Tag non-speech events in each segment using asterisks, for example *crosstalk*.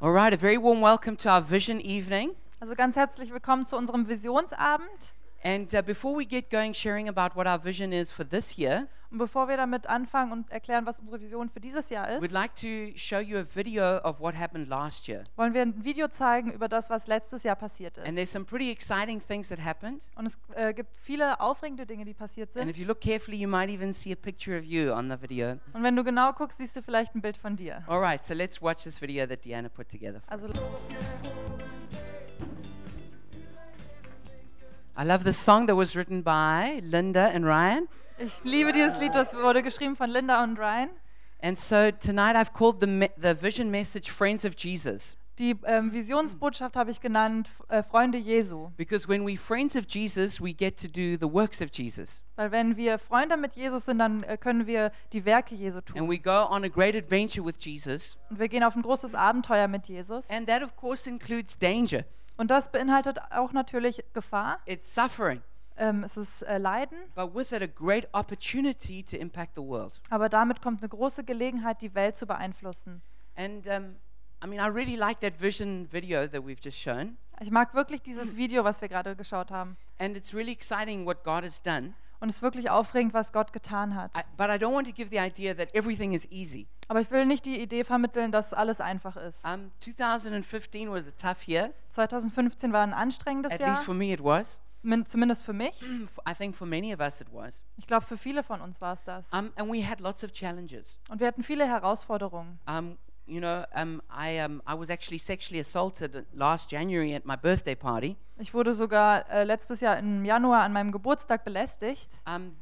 All right, a very warm welcome to our vision evening. Also ganz herzlich willkommen zu unserem Visionsabend. And uh, before we get going, sharing about what our vision is for this year, Und bevor wir damit anfangen und erklären, was unsere Vision für dieses Jahr we'd ist, like to show you a video of what happened last year. wollen wir ein Video zeigen über das, was letztes Jahr passiert And there's ist. some pretty exciting things that happened. Und es äh, gibt viele aufregende Dinge, die passiert And sind. if you look carefully, you might even see a picture of you on the video. Und wenn du genau guckst, siehst du vielleicht ein Bild von dir. All right, so let's watch this video that Deanna put together. For Also us. I love the song that was written by Linda and Ryan. ich liebe dieses Lied, das wurde geschrieben von Linda und Ryan. And so tonight I've called the, the vision message Friends of Jesus. Die ähm, Visionsbotschaft habe ich genannt äh, Freunde Jesu. Because when we friends of Jesus, we get to do the works of Jesus. Weil wenn wir Freunde mit Jesus sind, dann äh, können wir die Werke Jesu And tun. we go on a great adventure with Jesus. Und wir gehen auf ein großes Abenteuer mit Jesus. And that, of course, includes danger, Und das beinhaltet auch natürlich Gefahr. it's suffering, Ähm, es ist äh, Leiden, but with it, a great opportunity to impact the world. aber damit kommt eine große Gelegenheit, die Welt zu beeinflussen. And um, I mean, I really like that vision video that we've just shown. Ich mag wirklich dieses Video, was wir gerade geschaut haben. And it's really exciting what God has done. Und es ist wirklich aufregend, was Gott getan hat. I, but I don't want to give the idea that everything is easy. Aber ich will nicht die Idee vermitteln, dass alles einfach ist. Um, 2015 was a tough year, 2015 war ein anstrengendes at Jahr, least for me it was. min- zumindest für mich. *clears throat* I think for many of us it was. Ich glaube, für viele von uns war es das. Um, and we had lots of challenges. Und wir hatten viele Herausforderungen. Um, you know, um, I, um, I was actually sexually assaulted last January at my birthday party. Ich wurde sogar äh, letztes Jahr im Januar an meinem Geburtstag belästigt. Um,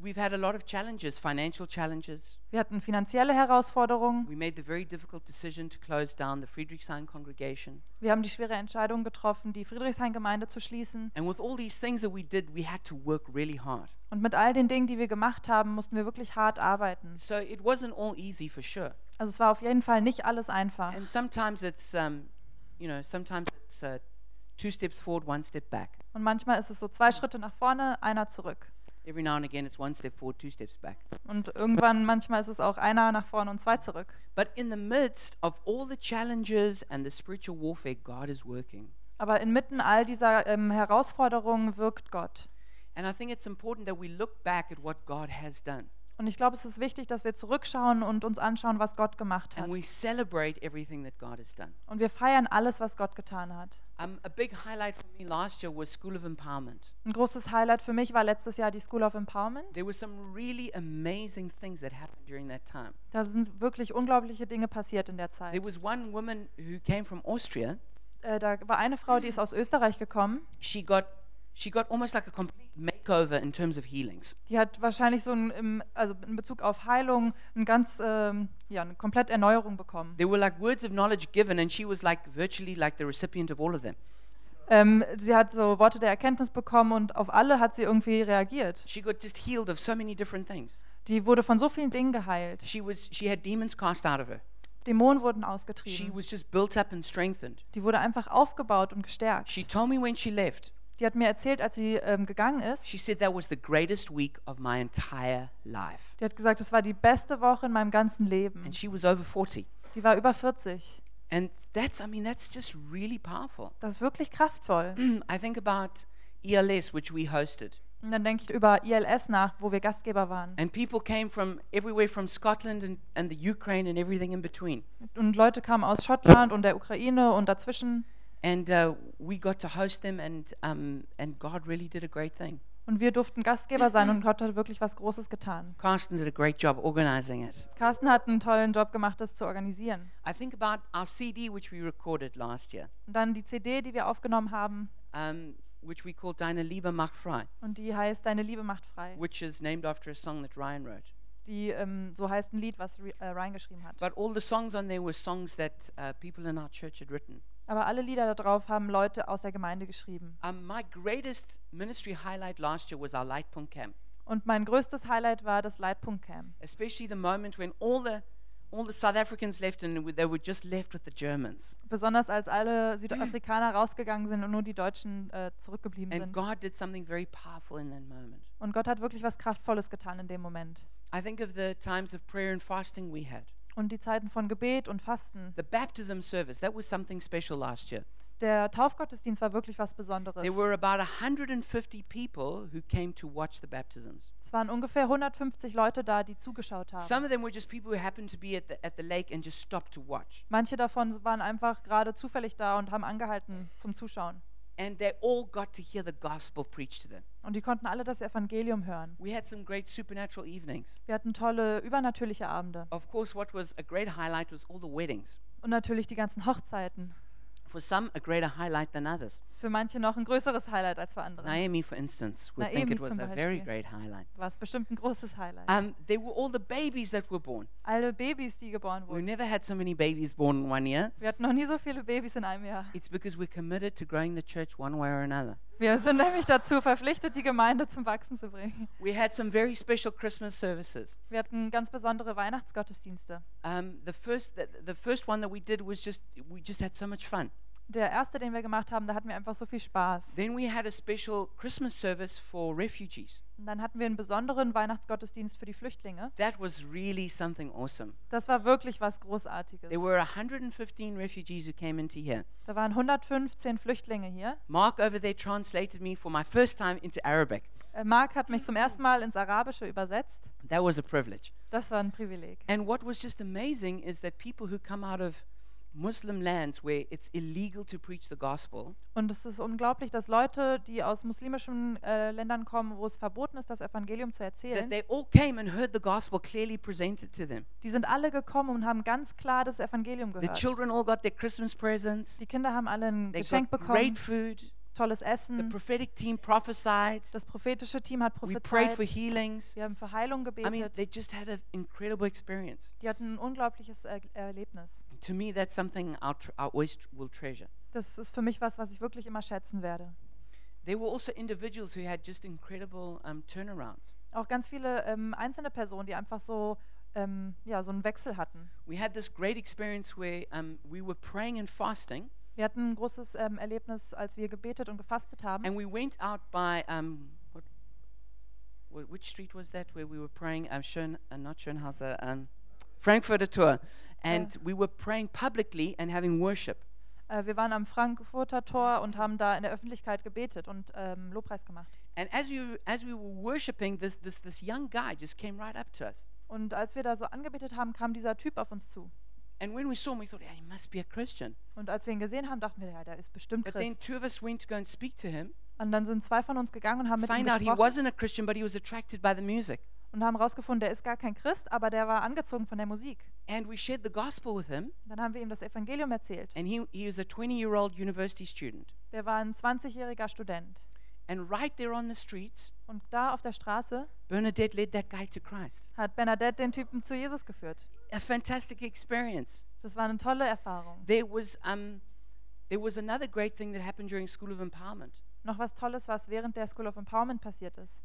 we've had a lot of challenges, financial challenges. Wir hatten finanzielle Herausforderungen. We made the very difficult decision to close down the Friedrichshain congregation. Wir haben die schwere Entscheidung getroffen, die Friedrichshain-Gemeinde zu schließen. And with all these things that we did, we had to work really hard. Und mit all den Dingen, die wir gemacht haben, mussten wir wirklich hart arbeiten. So it wasn't all easy for sure. Also es war auf jeden Fall nicht alles einfach. And sometimes it's, um, you know, sometimes it's uh, two steps forward, one step back. Und manchmal ist es so zwei Schritte nach vorne, einer zurück. Every now and again, it's one step forward, two steps back. Und irgendwann, manchmal ist es auch einer nach vorne und zwei zurück. But in the midst of all the challenges and the spiritual warfare, God is working. Aber inmitten all dieser ähm, Herausforderungen wirkt Gott. And I think it's important that we look back at what God has done Und ich glaube, es ist wichtig, dass wir zurückschauen und uns anschauen, was Gott gemacht hat. and we celebrate everything that God has done. Und wir feiern alles, was Gott getan hat. Um, a big highlight for me last year was School of Empowerment. Ein großes Highlight für mich war letztes Jahr die School of Empowerment. There were some really amazing things that happened during that time. Da sind wirklich unglaubliche Dinge passiert in der Zeit. There was one woman who came from Austria. Äh, da war eine Frau, die ist aus Österreich gekommen. She got she got almost like a complete makeover in terms of healings. Die hat wahrscheinlich so ein, also in Bezug auf Heilung ein ganz, ähm, ja, eine komplett Erneuerung bekommen. There were like words of knowledge given, and she was like virtually like the recipient of all of them. Ähm, sie hat so Worte der Erkenntnis bekommen und auf alle hat sie irgendwie reagiert. She got just healed of so many different things. Die wurde von so vielen Dingen geheilt. She was she had demons cast out of her. Dämonen wurden She ausgetrieben. was just built up and strengthened. Die wurde einfach aufgebaut und gestärkt. She told me when she left, Die hat mir erzählt, als sie ähm, gegangen ist, she said that was the greatest week of my entire life. die hat gesagt, es war die beste Woche in meinem ganzen Leben. And she was over 40. Die war über 40. And that's I mean that's just really powerful. Das ist wirklich kraftvoll. *clears throat* I think about ELS which we hosted. Und dann denke ich über ILS nach, wo wir Gastgeber waren. And people came from everywhere from Scotland and, and the Ukraine and everything in between. Und Leute kamen aus Schottland und der Ukraine und dazwischen. And uh, we got to host them, and, um, and God really did a great thing. Und wir durften Gastgeber sein und Gott hat wirklich was Großes getan. Carsten did a great job organizing it. Carsten hat einen tollen Job gemacht, das zu organisieren. I think about our CD, which we recorded last year, Und dann die CD, die wir aufgenommen haben, um, which we called Deine Liebe macht frei, und die heißt Deine Liebe macht frei. which is named after a song that Ryan wrote. Die ähm, so heißt ein Lied, was äh, Ryan geschrieben hat. But all the songs on there were songs that uh, people in our church had written. Aber alle Lieder da drauf haben Leute aus der Gemeinde geschrieben. Um, my greatest ministry highlight last year was our Lightpunkt camp, Und mein größtes Highlight war das Leitpunkt Camp. especially the moment when all the all the South Africans left and they were just left with the Germans. Besonders als alle *clears throat* Südafrikaner rausgegangen sind und nur die Deutschen äh, zurückgeblieben And sind. God did something very powerful in that moment. Und Gott hat wirklich was Kraftvolles getan in dem Moment. I think of the times of prayer and fasting we had. Und die Zeiten von Gebet und Fasten. The baptism service, that was something special last year. Der Taufgottesdienst war wirklich was Besonderes. There were about 150 people who came to watch the baptisms. Es waren ungefähr 150 Leute da, die zugeschaut haben. Some of them were just people who happened to be at the, at the lake and just stopped to watch. Manche davon waren einfach gerade zufällig da und haben angehalten zum Zuschauen. And they all got to hear the gospel preached to them. Und die konnten alle das Evangelium hören. We had some great supernatural evenings. Wir hatten tolle übernatürliche Abende. Of course, what was a great highlight was all the weddings. Und natürlich die ganzen Hochzeiten. For some, a greater highlight than others. Für manche noch ein größeres Highlight als für andere. Naomi, for instance, would Naomi think it was a very great highlight. War es bestimmt ein großes Highlight. Um, there were all the babies that were born. Alle Babys, die geboren We wurden. never had so many babies born in one year. Wir hatten noch nie so viele Babys in einem Jahr. It's because we're committed to growing the church one way or another. Wir sind nämlich dazu verpflichtet, die Gemeinde zum Wachsen zu bringen. We had some very special Christmas services. Wir hatten ganz besondere Weihnachtsgottesdienste. Um, the first, the, the first one that we did was just we just had so much fun. Der erste, den wir gemacht haben, da hatten wir einfach so viel Spaß. Then we had a special Christmas service for refugees. Und dann hatten wir einen besonderen Weihnachtsgottesdienst für die Flüchtlinge. That was really something awesome. Das war wirklich was Großartiges. There were 115 refugees who came into here. Da waren 115 Flüchtlinge hier. Mark over there translated me for my first time into Arabic. Äh, Mark hat mich zum ersten Mal ins Arabische übersetzt. That was a privilege. Das war ein Privileg. And what was just amazing is that people who come out of Muslim lands where it's illegal to preach the gospel, Und es ist unglaublich, dass Leute, die aus muslimischen äh, Ländern kommen, wo es verboten ist, das Evangelium zu that erzählen, they all came and heard the gospel clearly presented to them. die sind alle gekommen und haben ganz klar das Evangelium The gehört. children all got their Christmas presents. Die Kinder haben alle ein They Geschenk got bekommen, great food. Tolles The Essen. prophetic team prophesied. Das prophetische Team hat We prayed for prophezeit. healings. Wir haben für Heilung I mean, gebetet. they just had an incredible experience. Die hatten ein unglaubliches er Erlebnis. To me, that's something I'll always will treasure. Das ist für mich was, was ich wirklich immer schätzen werde. There were also individuals who had just incredible um, turnarounds. Auch ganz viele ähm, einzelne Personen, die einfach so, ähm, ja, so einen Wechsel hatten. We had this great experience where um, we were praying and fasting, Wir hatten ein großes ähm, Erlebnis, als wir gebetet und gefastet haben. and we went out by um, what, wh- which street was that where we were praying? Um, Schön, uh, not Schönhauser, um, Frankfurter Tor, and we were praying publicly and having worship. Äh, wir waren am Frankfurter Tor und haben da in der Öffentlichkeit gebetet und ähm, Lobpreis gemacht. And as we as we were worshiping, this this this young guy just came right up to us. Und als wir da so angebetet haben, kam dieser Typ auf uns zu. And when we saw him, we thought, yeah, he must be a Christian. Und als wir ihn gesehen haben, dachten wir, ja, der ist bestimmt But then Christ. two of us went to go and speak to him, Und dann sind zwei von uns gegangen und haben mit ihm find out he gesprochen wasn't a Christian, but he was attracted by the music. und haben herausgefunden, der ist gar kein Christ, aber der war angezogen von der Musik. And we shared the gospel with him, Und dann haben wir ihm das Evangelium erzählt. and he, he was a 20 year old university student. Der war ein 20-jähriger Student. And right there on the streets, Und da auf der Straße Bernadette led that guy to Christ. hat Bernadette den Typen zu Jesus geführt. A fantastic experience. Das war eine tolle Erfahrung. There was, um, there was another great thing that happened during School of Empowerment. Noch was Tolles, was während der School of Empowerment passiert ist.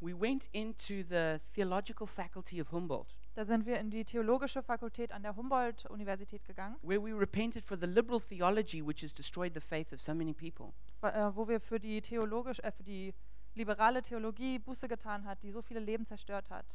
We went into the theological faculty of Humboldt, Da sind wir in die theologische Fakultät an der Humboldt-Universität gegangen, where we repented for the liberal theology which has destroyed the faith of so many people. äh, wo wir für die theologisch, äh, für die liberale Theologie Buße getan hat, die so viele Leben zerstört hat.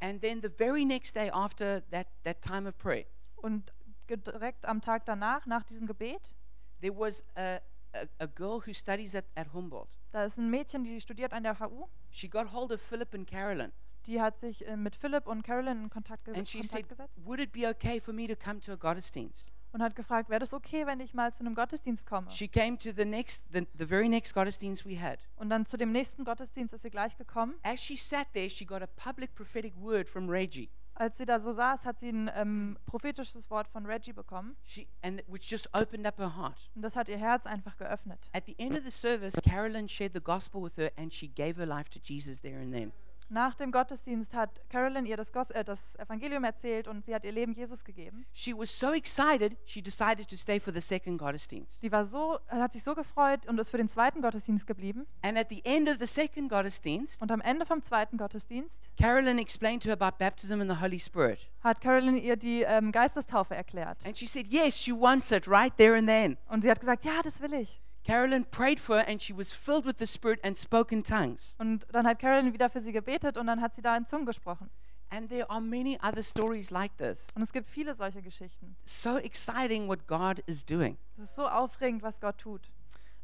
And then the very next day after that, that time of prayer, Und direkt am Tag danach, nach diesem Gebet, there was a, a, a girl who studies at, at Humboldt. da ist ein Mädchen, die studiert an der HU. She got hold of Philip and Carolyn, Die hat sich äh, mit Philipp und Carolyn in Kontakt, ge and she said, Kontakt gesetzt Would it be okay for me to come to a Gottesdienst? Und hat gefragt, wäre das okay, wenn ich mal zu einem Gottesdienst komme? She came to the next, the, the very next Gottesdienst we had. Und dann zu dem nächsten Gottesdienst ist sie gleich gekommen. As she sat there, she got a public prophetic word from Reggie, Als sie da so saß, hat sie ein ähm, prophetisches Wort von Reggie bekommen. she, and which just opened up her heart. Und das hat ihr Herz einfach geöffnet. At the end of the service, Carolyn shared the gospel with her, and she gave her life to Jesus there and then. Nach dem Gottesdienst hat Carolyn ihr das, Gos äh, das Evangelium erzählt und sie hat ihr Leben Jesus gegeben. She was so excited, she decided to stay for the second Gottesdienst. Die war so, hat sich so gefreut und ist für den zweiten Gottesdienst geblieben. And at the end of the second Gottesdienst, Und am Ende vom zweiten Gottesdienst Carolyn explained to her about baptism in the Holy Spirit. hat Carolyn ihr die ähm, Geistestaufe erklärt. And she said, Yes, she wants it right there and then. Und sie hat gesagt, ja, das will ich. Carolyn prayed for her, and she was filled with the Spirit and spoke in tongues. Und dann hat Carolyn wieder für sie gebetet und dann hat sie da in Zungen gesprochen. And there are many other stories like this. Und es gibt viele solche Geschichten. So exciting what God is doing. Es ist so aufregend, was Gott tut.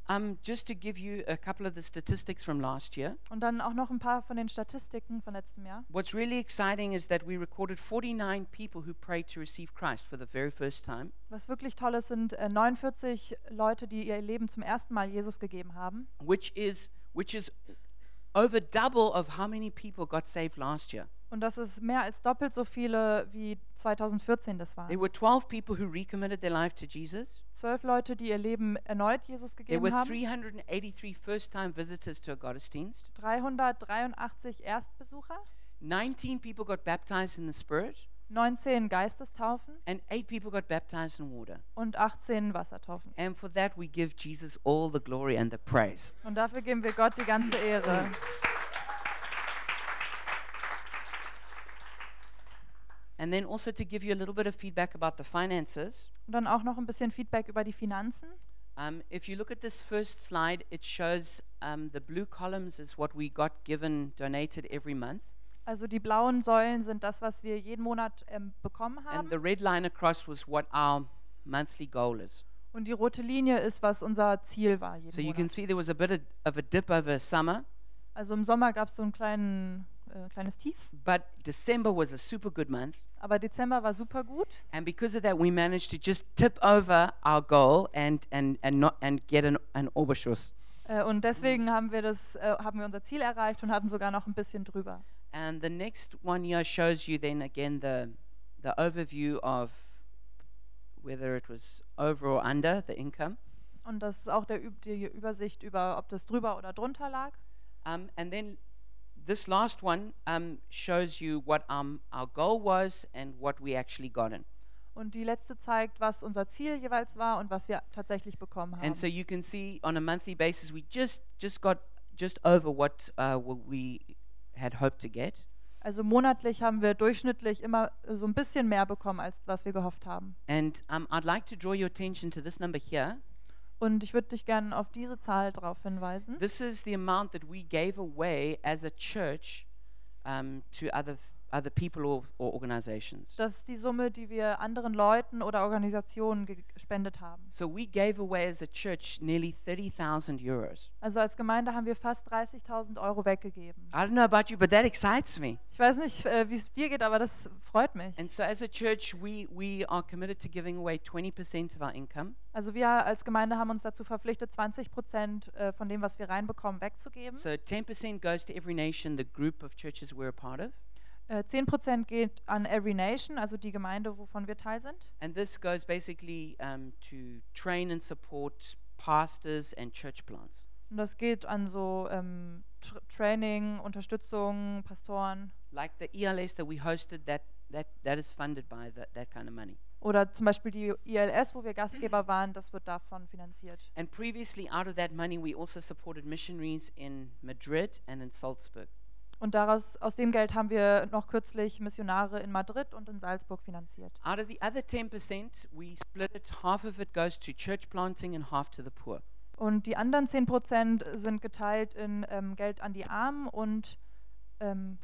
Um, just to give you a couple of the statistics from last year, Und dann auch noch ein paar von den Statistiken von letztem Jahr. what's really exciting is that we recorded 49 people who prayed to receive Christ for the very first time, Was wirklich toll ist, sind äh, 49 Leute, die ihr Leben zum ersten Mal Jesus gegeben haben. which is which is over double of how many people got saved last year. Und das ist mehr als doppelt so viele wie 2014 das There waren. were 12 people who recommitted their life to Jesus. Zwölf Leute, die ihr Leben erneut Jesus There gegeben were haben. 383 first-time visitors to a Gottesdienst. 383 Erstbesucher, 19 people got baptized in the Spirit, 19 Geistestaufen and 8 people got baptized in water. und 18 Wassertaufen. And for that, we give Jesus all the glory and the praise. Und dafür geben wir Gott die ganze Ehre. *clears throat* And then also to give you a little bit of feedback about the finances. Und dann auch noch ein bisschen Feedback über die Finanzen. Um, if you look at this first slide, it shows um, the blue columns is what we got given, donated every month. Also die blauen Säulen sind das, was wir jeden Monat ähm, bekommen And haben. the red line across was what our monthly goal is. Und die rote Linie ist, was unser Ziel war jeden So you can Monat. see there was a bit of, of a dip over summer, Also im Sommer gab es so ein kleinen, äh, kleines Tief. but December was a super good month. Aber Dezember war super gut. And because of that, we managed to just tip over our goal and, and, and, not, and get an, an Oberschuss. Äh, und deswegen haben wir, das, äh, haben wir unser Ziel erreicht und hatten sogar noch ein bisschen drüber. And the next one here shows you then again the, the overview of whether it was over or under the income. Und das ist auch der, die Übersicht über, ob das drüber oder drunter lag. Um, and then this last one um, shows you what um, our goal was and what we actually got in. Und die letzte zeigt, was unser Ziel jeweils war und was wir tatsächlich bekommen haben. And so you can see on a monthly basis, we just just got just over what uh, what we had hoped to get. Also monatlich haben wir durchschnittlich immer äh, so ein bisschen mehr bekommen, als was wir gehofft haben. And um, I'd like to draw your attention to this number here. Und ich würde dich gerne auf diese Zahl drauf hinweisen. This is the amount that we gave away as a church um, to other other people or, or organizations. Das ist die Summe, die wir anderen Leuten oder Organisationen ge- gespendet haben. So we gave away as a church nearly 30,000 euros. Also als Gemeinde haben wir fast 30.000 Euro weggegeben. I don't know about you, but that excites me. Ich weiß nicht, äh, wie es dir geht, aber das freut mich. And so as a church, we, we are committed to giving away 20% of our income. Also wir als Gemeinde haben uns dazu verpflichtet, 20 Prozent äh, von dem, was wir reinbekommen, wegzugeben. So 10% goes to every nation, the group of churches we're a part of. Äh, 10 Prozent geht an Every Nation, also die Gemeinde, wovon wir Teil sind. And this goes basically um, to train and support pastors and church plants. Und das geht an so ähm, Tr Training, Unterstützung, Pastoren Like the ELS that we hosted, that, that, that is funded by that, that kind of money. oder zum Beispiel die ILS, wo wir Gastgeber waren, das wird davon finanziert. And previously, out of that money, we also supported missionaries in Madrid and in Salzburg. Und daraus, aus dem Geld haben wir noch kürzlich Missionare in Madrid und in Salzburg finanziert. Out of the other 10%, we split it. Half of it goes to church planting and half to the poor. Und die anderen 10 Prozent sind geteilt in ähm, Geld an die Armen und ähm,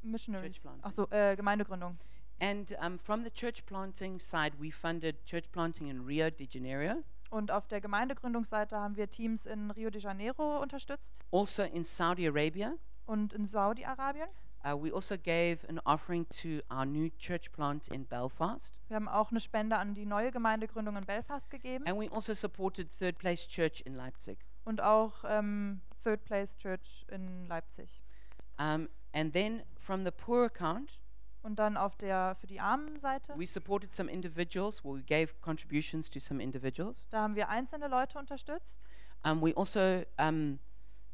Missionaries. Church planting. Ach so, äh, Gemeindegründung. And um, from the church planting side, we funded church planting in Rio de Janeiro, Und auf der Gemeindegründungsseite haben wir Teams in Rio de Janeiro unterstützt also in Saudi Arabia. Und in Saudi-Arabien. Uh, we also gave an offering to our new church plant in Belfast. Wir haben auch eine Spende an die neue Gemeindegründung in Belfast gegeben And we also supported Third Place Church in Leipzig. und auch ähm, Third Place Church in Leipzig. Um, and then from the poor account, Und dann auf der für die armen Seite, we supported some individuals. Well, we gave contributions to some individuals. da haben wir einzelne Leute unterstützt. Um, we also um,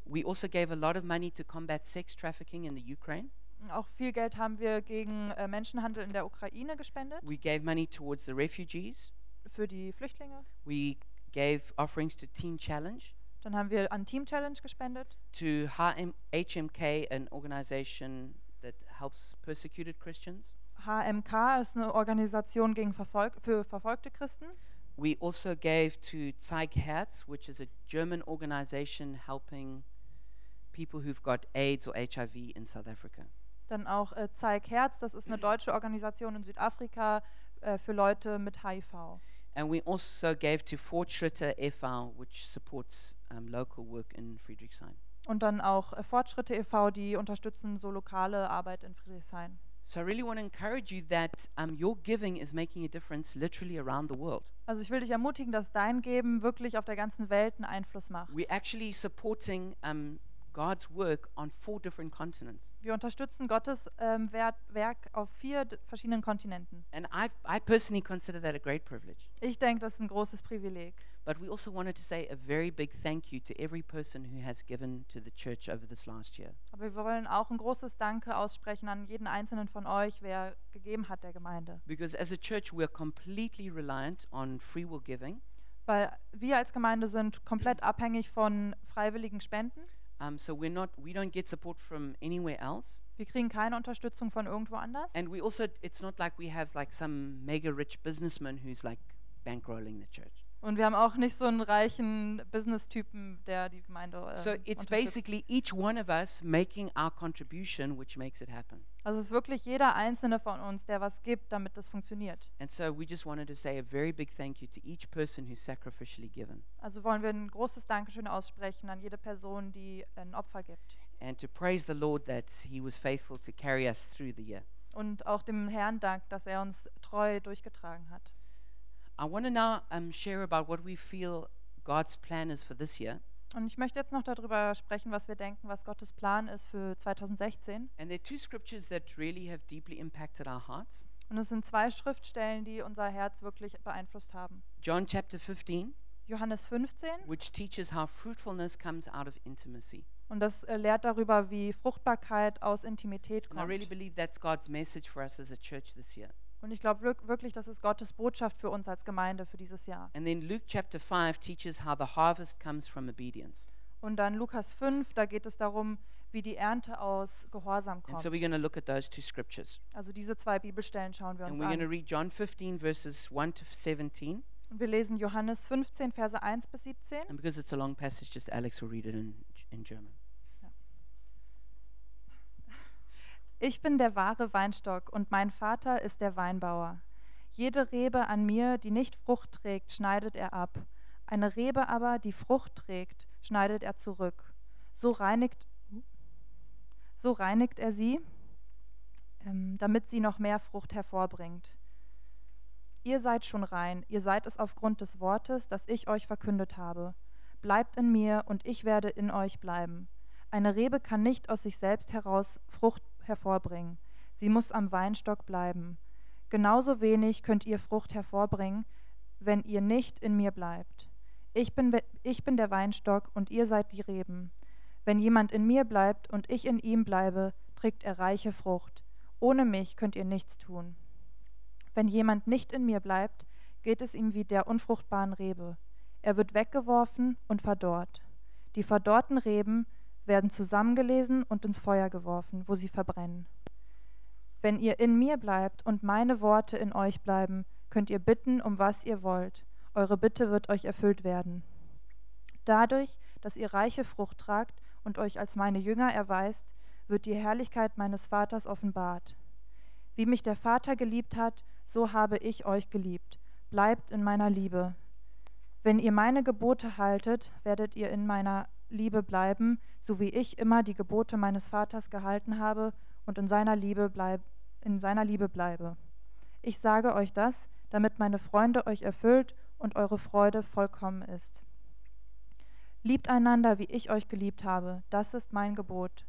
we also gave a lot of money to combat sex trafficking in the Ukraine. Auch viel Geld haben wir gegen äh, Menschenhandel in der Ukraine gespendet, We gave money towards the refugees. für die Flüchtlinge. We gave offerings to Teen Challenge, Dann haben wir an Team Challenge gespendet, to HM- HMK, an organization that helps persecuted Christians. HMK ist eine Organisation gegen Verfolg für verfolgte Christen. We also gave to Zeig Herz, which is a German organization helping people who've got AIDS or HIV in South Africa. Dann auch äh, Zeig Herz, das ist eine deutsche Organisation in Südafrika äh, für Leute mit HIV. And we also gave to Fortschritte e.V., which supports um, local work in Friedrichshain. Und dann auch äh, Fortschritte e.V., die unterstützen so lokale Arbeit in Friedrichshain. So I really want to encourage you that um, your giving is making a difference literally around the world. Also ich will dich ermutigen, dass dein Geben wirklich auf der ganzen Welt einen Einfluss macht. We're actually supporting um, God's work on four different continents. Wir unterstützen Gottes ähm, Wert, Werk auf vier verschiedenen Kontinenten. And I, I personally consider that a great privilege. Ich denke, das ist ein großes Privileg. But we also wanted to say a very big thank you to every person who has given to the church over this last year. Aber wir wollen auch ein großes Danke aussprechen an jeden einzelnen von euch, wer gegeben hat der Gemeinde. Because as a church, we're completely reliant on free will giving. Weil wir als Gemeinde sind komplett abhängig von freiwilligen Spenden. Um, so we're not, we don't get support from anywhere else. Wir kriegen keine Unterstützung von irgendwo anders. And we also, it's not like we have like some mega rich businessman who's like bankrolling the church. Und wir haben auch nicht so einen reichen Business-Typen, der die Gemeinde äh, So it's basically each one of us making our contribution, which makes it happen. Also es ist wirklich jeder einzelne von uns, der was gibt, damit das funktioniert. And so we just wanted to say a very big thank you to each person who's sacrificially given Also wollen wir ein großes Dankeschön aussprechen an jede Person, die ein Opfer gibt. and to praise the Lord that He was faithful to carry us through the year. Und auch dem Herrn Dank, dass er uns treu durchgetragen hat. I want to now um, share about what we feel God's plan is for this year. Und ich möchte jetzt noch darüber sprechen, was wir denken, was Gottes Plan ist für 2016. And there are two scriptures that really have deeply impacted our hearts. Und es sind zwei Schriftstellen, die unser Herz wirklich beeinflusst haben. John chapter 15, Johannes 15 which teaches how fruitfulness comes out of intimacy. und das äh, lehrt darüber, wie Fruchtbarkeit aus Intimität And I really kommt. believe that's God's message for us as a church this year. Und ich glaube wirklich, das ist Gottes Botschaft für uns als Gemeinde für dieses Jahr. And then Luke chapter 5 teaches how the harvest comes from obedience. Und dann Lukas 5, da geht es darum, wie die Ernte aus Gehorsam And kommt. so we're going to look at those two scriptures. Also diese zwei Bibelstellen schauen wir And uns we're going to an. read John 15, verses 1 to 17. Und wir lesen Johannes 15, Verse 1 bis 17. And because it's a long passage, just Alex will read it in, in German. Ich bin der wahre Weinstock und mein Vater ist der Weinbauer. Jede Rebe an mir, die nicht Frucht trägt, schneidet er ab. Eine Rebe aber, die Frucht trägt, schneidet er zurück. So reinigt, so reinigt er sie, ähm, damit sie noch mehr Frucht hervorbringt. Ihr seid schon rein, ihr seid es aufgrund des Wortes, das ich euch verkündet habe. Bleibt in mir und ich werde in euch bleiben. Eine Rebe kann nicht aus sich selbst heraus Frucht hervorbringen. Sie muss am Weinstock bleiben. Genauso wenig könnt ihr Frucht hervorbringen, wenn ihr nicht in mir bleibt. Ich bin, ich bin der Weinstock und ihr seid die Reben. Wenn jemand in mir bleibt und ich in ihm bleibe, trägt er reiche Frucht. Ohne mich könnt ihr nichts tun. Wenn jemand nicht in mir bleibt, geht es ihm wie der unfruchtbaren Rebe. Er wird weggeworfen und verdorrt. Die verdorrten Reben werden zusammengelesen und ins Feuer geworfen, wo sie verbrennen. Wenn ihr in mir bleibt und meine Worte in euch bleiben, könnt ihr bitten, um was ihr wollt. Eure Bitte wird euch erfüllt werden. Dadurch, dass ihr reiche Frucht tragt und euch als meine Jünger erweist, wird die Herrlichkeit meines Vaters offenbart. Wie mich der Vater geliebt hat, so habe ich euch geliebt. Bleibt in meiner Liebe. Wenn ihr meine Gebote haltet, werdet ihr in meiner Liebe bleiben, so wie ich immer die Gebote meines Vaters gehalten habe und in seiner Liebe, bleib, in seiner Liebe bleibe. Ich sage euch das, damit meine Freunde euch erfüllt und eure Freude vollkommen ist. Liebt einander, wie ich euch geliebt habe, das ist mein Gebot.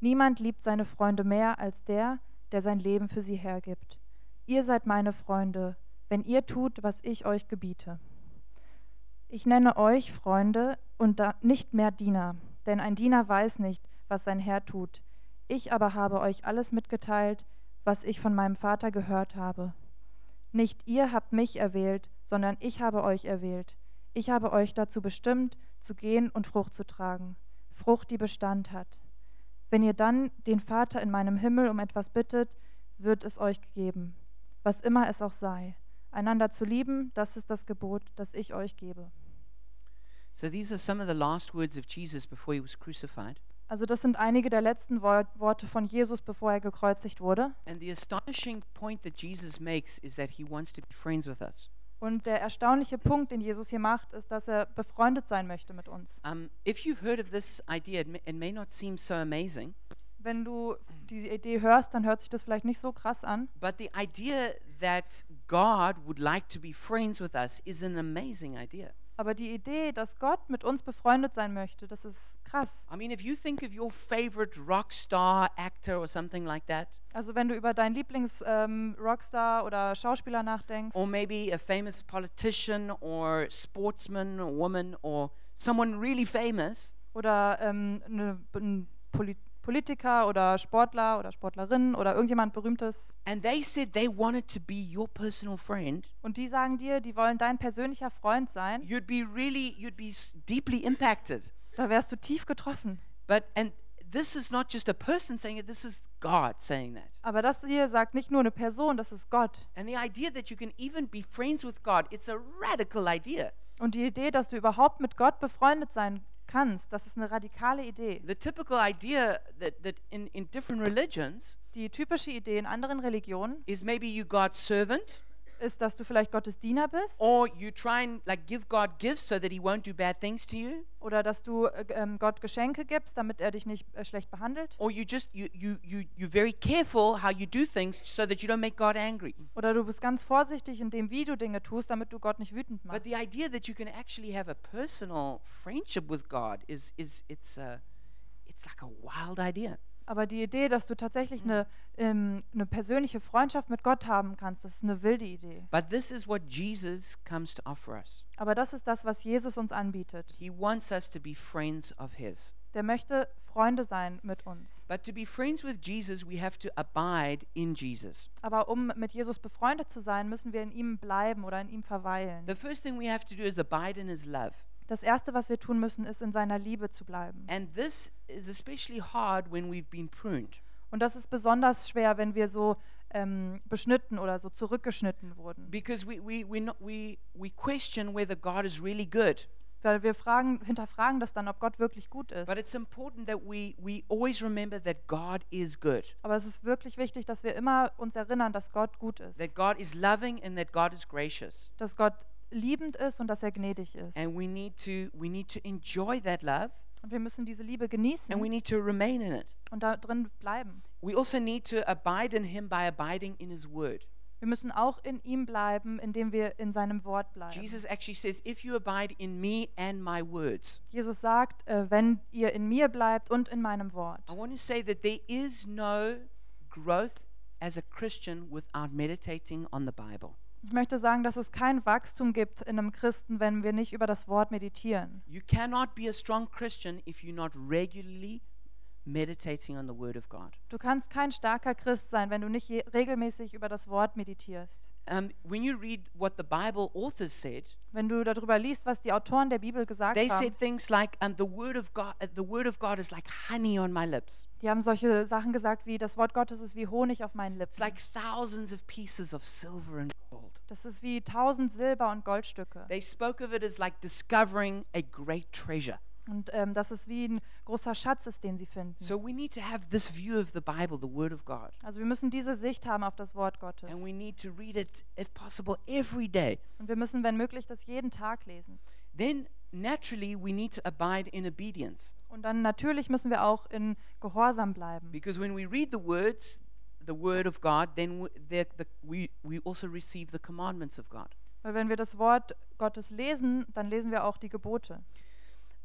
Niemand liebt seine Freunde mehr als der, der sein Leben für sie hergibt. Ihr seid meine Freunde, wenn ihr tut, was ich euch gebiete. Ich nenne euch Freunde und nicht mehr Diener, denn ein Diener weiß nicht, was sein Herr tut. Ich aber habe euch alles mitgeteilt, was ich von meinem Vater gehört habe. Nicht ihr habt mich erwählt, sondern ich habe euch erwählt. Ich habe euch dazu bestimmt, zu gehen und Frucht zu tragen, Frucht, die Bestand hat. Wenn ihr dann den Vater in meinem Himmel um etwas bittet, wird es euch gegeben, was immer es auch sei. Einander zu lieben, das ist das Gebot, das ich euch gebe. So these are some of the last words of Jesus before he was crucified. Also das sind einige der letzten Wor Worte von Jesus, bevor er gekreuzigt wurde. And the astonishing point that Jesus makes is that he wants to be friends with us. Und der erstaunliche Punkt, den Jesus hier macht, ist, dass er befreundet sein möchte mit uns. Um, if you've heard of this idea, it may, it may not seem so amazing, Wenn du diese Idee hörst, dann hört sich das vielleicht nicht so krass an. but the idea that God would like to be friends with us is an amazing idea. Aber die Idee, dass Gott mit uns befreundet sein möchte, das ist krass. I mean, if you think of your favorite rock star, actor, or something like that, Also wenn du über deinen Lieblings-Rockstar oder Schauspieler nachdenkst or maybe a famous politician, or sportsman, or woman, or someone really famous, oder ähm, eine, ein Poli Politiker oder Sportler oder Sportlerin oder irgendjemand Berühmtes and they said they wanted to be your personal friend, und die sagen dir, die wollen dein persönlicher Freund sein, you'd be really, you'd be deeply impacted. da wärst du tief getroffen. But, and this is not just a person saying it, this is God saying that. Aber das hier sagt nicht nur eine Person, das ist Gott. And the idea that you can even be friends with God, it's a radical idea. Und die Idee, dass du überhaupt mit Gott befreundet sein kannst, das ist eine radikale Idee. The typical idea that, that in, in different religions Die typische Idee in anderen Religionen is maybe you God's servant, ist, dass du vielleicht Gottes Diener bist or you try and like give God gifts so that he won't do bad things to you, oder dass du äh, ähm, Gott Geschenke gibst, damit er dich nicht äh, schlecht behandelt. or you just you, you you you're very careful how you do things so that you don't make God angry. Oder du bist ganz vorsichtig in dem, wie du Dinge tust, damit du Gott nicht wütend But machst. the idea that you can actually have a personal friendship with God is is it's uh, it's like a wild idea. Aber die Idee, dass du tatsächlich eine, ähm, eine persönliche Freundschaft mit Gott haben kannst, das ist eine wilde Idee. But this is what Jesus comes to offer us. Aber das ist das, was Jesus uns anbietet. He wants us to be friends of His. Der möchte Freunde sein mit uns. But to be friends with Jesus, we have to abide in Jesus. Aber um mit Jesus befreundet zu sein, müssen wir in ihm bleiben oder in ihm verweilen. The first thing we have to do is abide in His love. Das Erste, was wir tun müssen, ist in seiner Liebe zu bleiben. And this is especially hard when we've been pruned. Und das ist besonders schwer, wenn wir so ähm, beschnitten oder so zurückgeschnitten wurden. Because we, we, we, not, we, we question whether God is really good. Weil wir fragen, hinterfragen das dann, ob Gott wirklich gut ist. But it's important that we, we always remember that God is good, Aber es ist wirklich wichtig, dass wir immer uns erinnern, dass Gott gut ist. that God is loving, and that God is gracious. Dass Gott liebend ist und dass er gnädig ist. And we need to, we need to enjoy that love, Und wir müssen diese Liebe genießen and we need to remain in it. und da drin bleiben. We also need to abide in Him by abiding in His Word. Wir müssen auch in ihm bleiben, indem wir in seinem Wort bleiben. Jesus actually says, If you abide in me and my words, Jesus sagt, äh, wenn ihr in mir bleibt und in meinem Wort. I want to say that there is no growth as a Christian without meditating on the Bible. Ich möchte sagen, dass es kein Wachstum gibt in einem Christen, wenn wir nicht über das Wort meditieren. You cannot be a strong Christian if you're not regularly meditating on the Word of God. Du kannst kein starker Christ sein, wenn du nicht regelmäßig über das Wort meditierst. Um, when you read what the Bible authors said, Wenn du darüber liest, was die Autoren der Bibel gesagt they haben, said things like, um, "The Word of God, uh, the Word of God is like honey on my lips. die haben solche Sachen gesagt wie, das Wort Gottes ist wie Honig auf meinen It's Lippen. like thousands of pieces of silver and gold." Das ist wie tausend Silber- und Goldstücke. They spoke of it as like discovering a great treasure. Und ähm, das ist wie ein großer Schatz ist, den sie finden. So we need to have this view of the Bible, the Word of God. Also wir müssen diese Sicht haben auf das Wort Gottes. And we need to read it, if possible, every day. Und wir müssen, wenn möglich, das jeden Tag lesen. Then, naturally, we need to abide in obedience. Und dann natürlich müssen wir auch in Gehorsam bleiben. Because when we read the words, the Word of God, then we, the, the, we, we also receive the commandments of God. Weil wenn wir das Wort Gottes lesen, dann lesen wir auch die Gebote.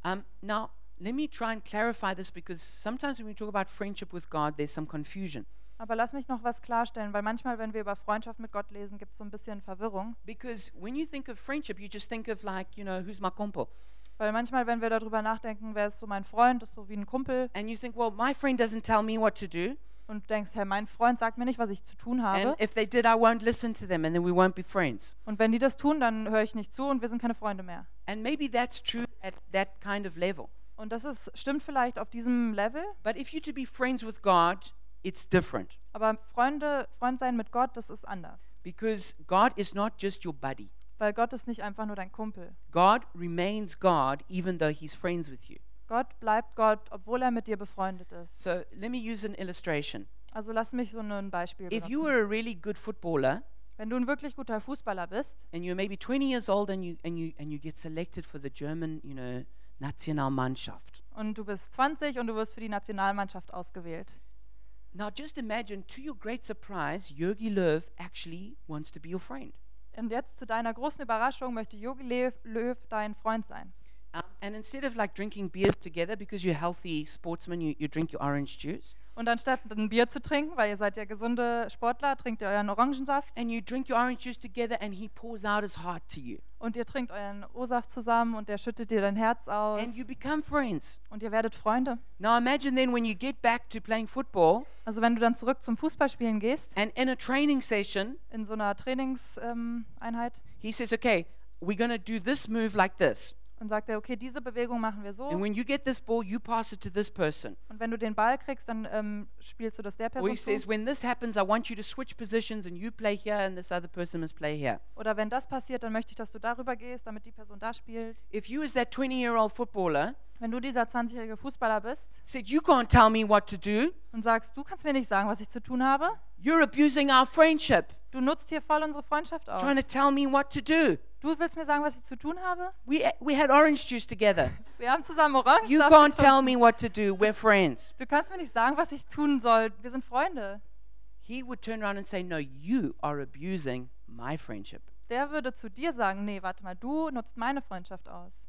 Um, now, let me try and clarify this because sometimes when we talk about friendship with God, there's some confusion. Aber lass mich noch was klarstellen, weil manchmal, wenn wir über Freundschaft mit Gott lesen, gibt es so ein bisschen Verwirrung. Because when you think of friendship, you just think of like, you know, who's my compo? Weil manchmal, wenn wir darüber nachdenken, wer ist so mein Freund, ist so wie ein Kumpel And you think, well, my friend doesn't tell me what to do. Und du denkst, hey, mein Freund sagt mir nicht, was ich zu tun habe. And if they did, I won't listen to them and then we won't be friends. Und wenn die das tun, dann höre ich nicht zu und wir sind keine Freunde mehr. And maybe that's true at that kind of level. Und das ist, stimmt vielleicht auf diesem Level, But if you're to be friends with God, it's different. aber Freunde, Freund sein mit Gott, das ist anders. Because God is not just your buddy. Weil Gott ist nicht einfach nur dein Kumpel. God remains God even though he's friends with you. Gott bleibt Gott, obwohl er mit dir befreundet ist. So let me use an illustration. Also lass mich so ein Beispiel If you benutzen. were a really good footballer Wenn du ein wirklich guter Fußballer bist and you're maybe 20 years old and you and you and you get selected for the German, you know, Nationalmannschaft. und du bist 20 und du wirst für die Nationalmannschaft ausgewählt. Now just imagine, to your great surprise, Jurgi Löw actually wants to be your friend. Und jetzt zu deiner großen Überraschung möchte Jogi Löw, Löw dein Freund sein. Um, and instead of like drinking beers together because you're healthy sportsmen, you, you drink your orange juice, Und anstatt ein Bier zu trinken, weil ihr seid ja gesunde Sportler, trinkt ihr euren Orangensaft. And you drink your orange juice together, and he pours out his heart to you, und ihr trinkt euren O-Saft zusammen und der schüttet dir dein Herz aus. And you become friends. und ihr werdet Freunde. Now imagine then when you get back to playing football, Also wenn du dann zurück zum Fußballspielen gehst, and in a training session, in so einer Trainingseinheit, Einheit, he says, "Okay, we're to do this move like this, und sagt er, okay, diese Bewegung machen wir so. and when you get this ball, you pass it to this person." Und wenn du den Ball kriegst, dann ähm, spielst du das der Or Person says, zu. "When this happens, I want you to switch positions, and you play here, and this other person must play here." Oder wenn das passiert, dann möchte ich, dass du darüber gehst, damit die Person da spielt. If you, as that 20-year-old footballer, Wenn du dieser 20-jährige Fußballer bist said, "You can't tell me what to do," und sagst, du kannst mir nicht sagen, was ich zu tun habe, you're abusing our friendship. du nutzt hier voll unsere Freundschaft aus. trying to tell me what to do. Du willst mir sagen, was ich zu tun habe? We, we had orange juice together. Wir haben zusammen You Orangensaft can't tell me what to do. We're friends. Du kannst mir nicht sagen, was ich tun soll. Wir sind Freunde. He would turn around and say, No, you are abusing my friendship. Der würde zu dir sagen, nee, warte mal, du nutzt meine Freundschaft aus.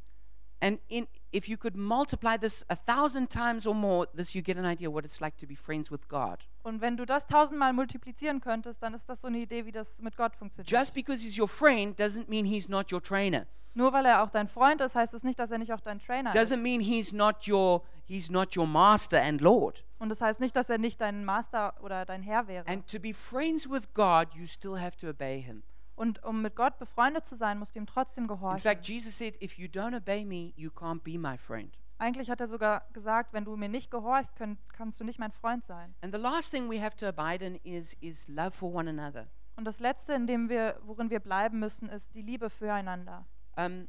And in, if you could multiply this a thousand times or more, this you get an idea what it's like to be friends with God. Und wenn du das tausendmal multiplizieren könntest, dann ist das so eine Idee, wie das mit Gott funktioniert. Just because he's your friend doesn't mean he's not your trainer. Nur weil er auch dein Freund ist, heißt es nicht, dass er nicht auch dein Trainer Doesn't ist. mean he's not your he's not your master and Lord. Und das heißt nicht, dass er nicht dein Master oder dein Herr wäre. And to be friends with God, you still have to obey him. Und um mit Gott befreundet zu sein, musst du ihm trotzdem In gehorchen. fact, Jesus said, if you don't obey me, you can't be my friend. Eigentlich hat er sogar gesagt, wenn du mir nicht gehorchst, können, kannst du nicht mein Freund sein. And the last thing we have to abide in is, is love for one another. Und das Letzte, in dem wir, worin wir bleiben müssen, ist die Liebe füreinander. Um,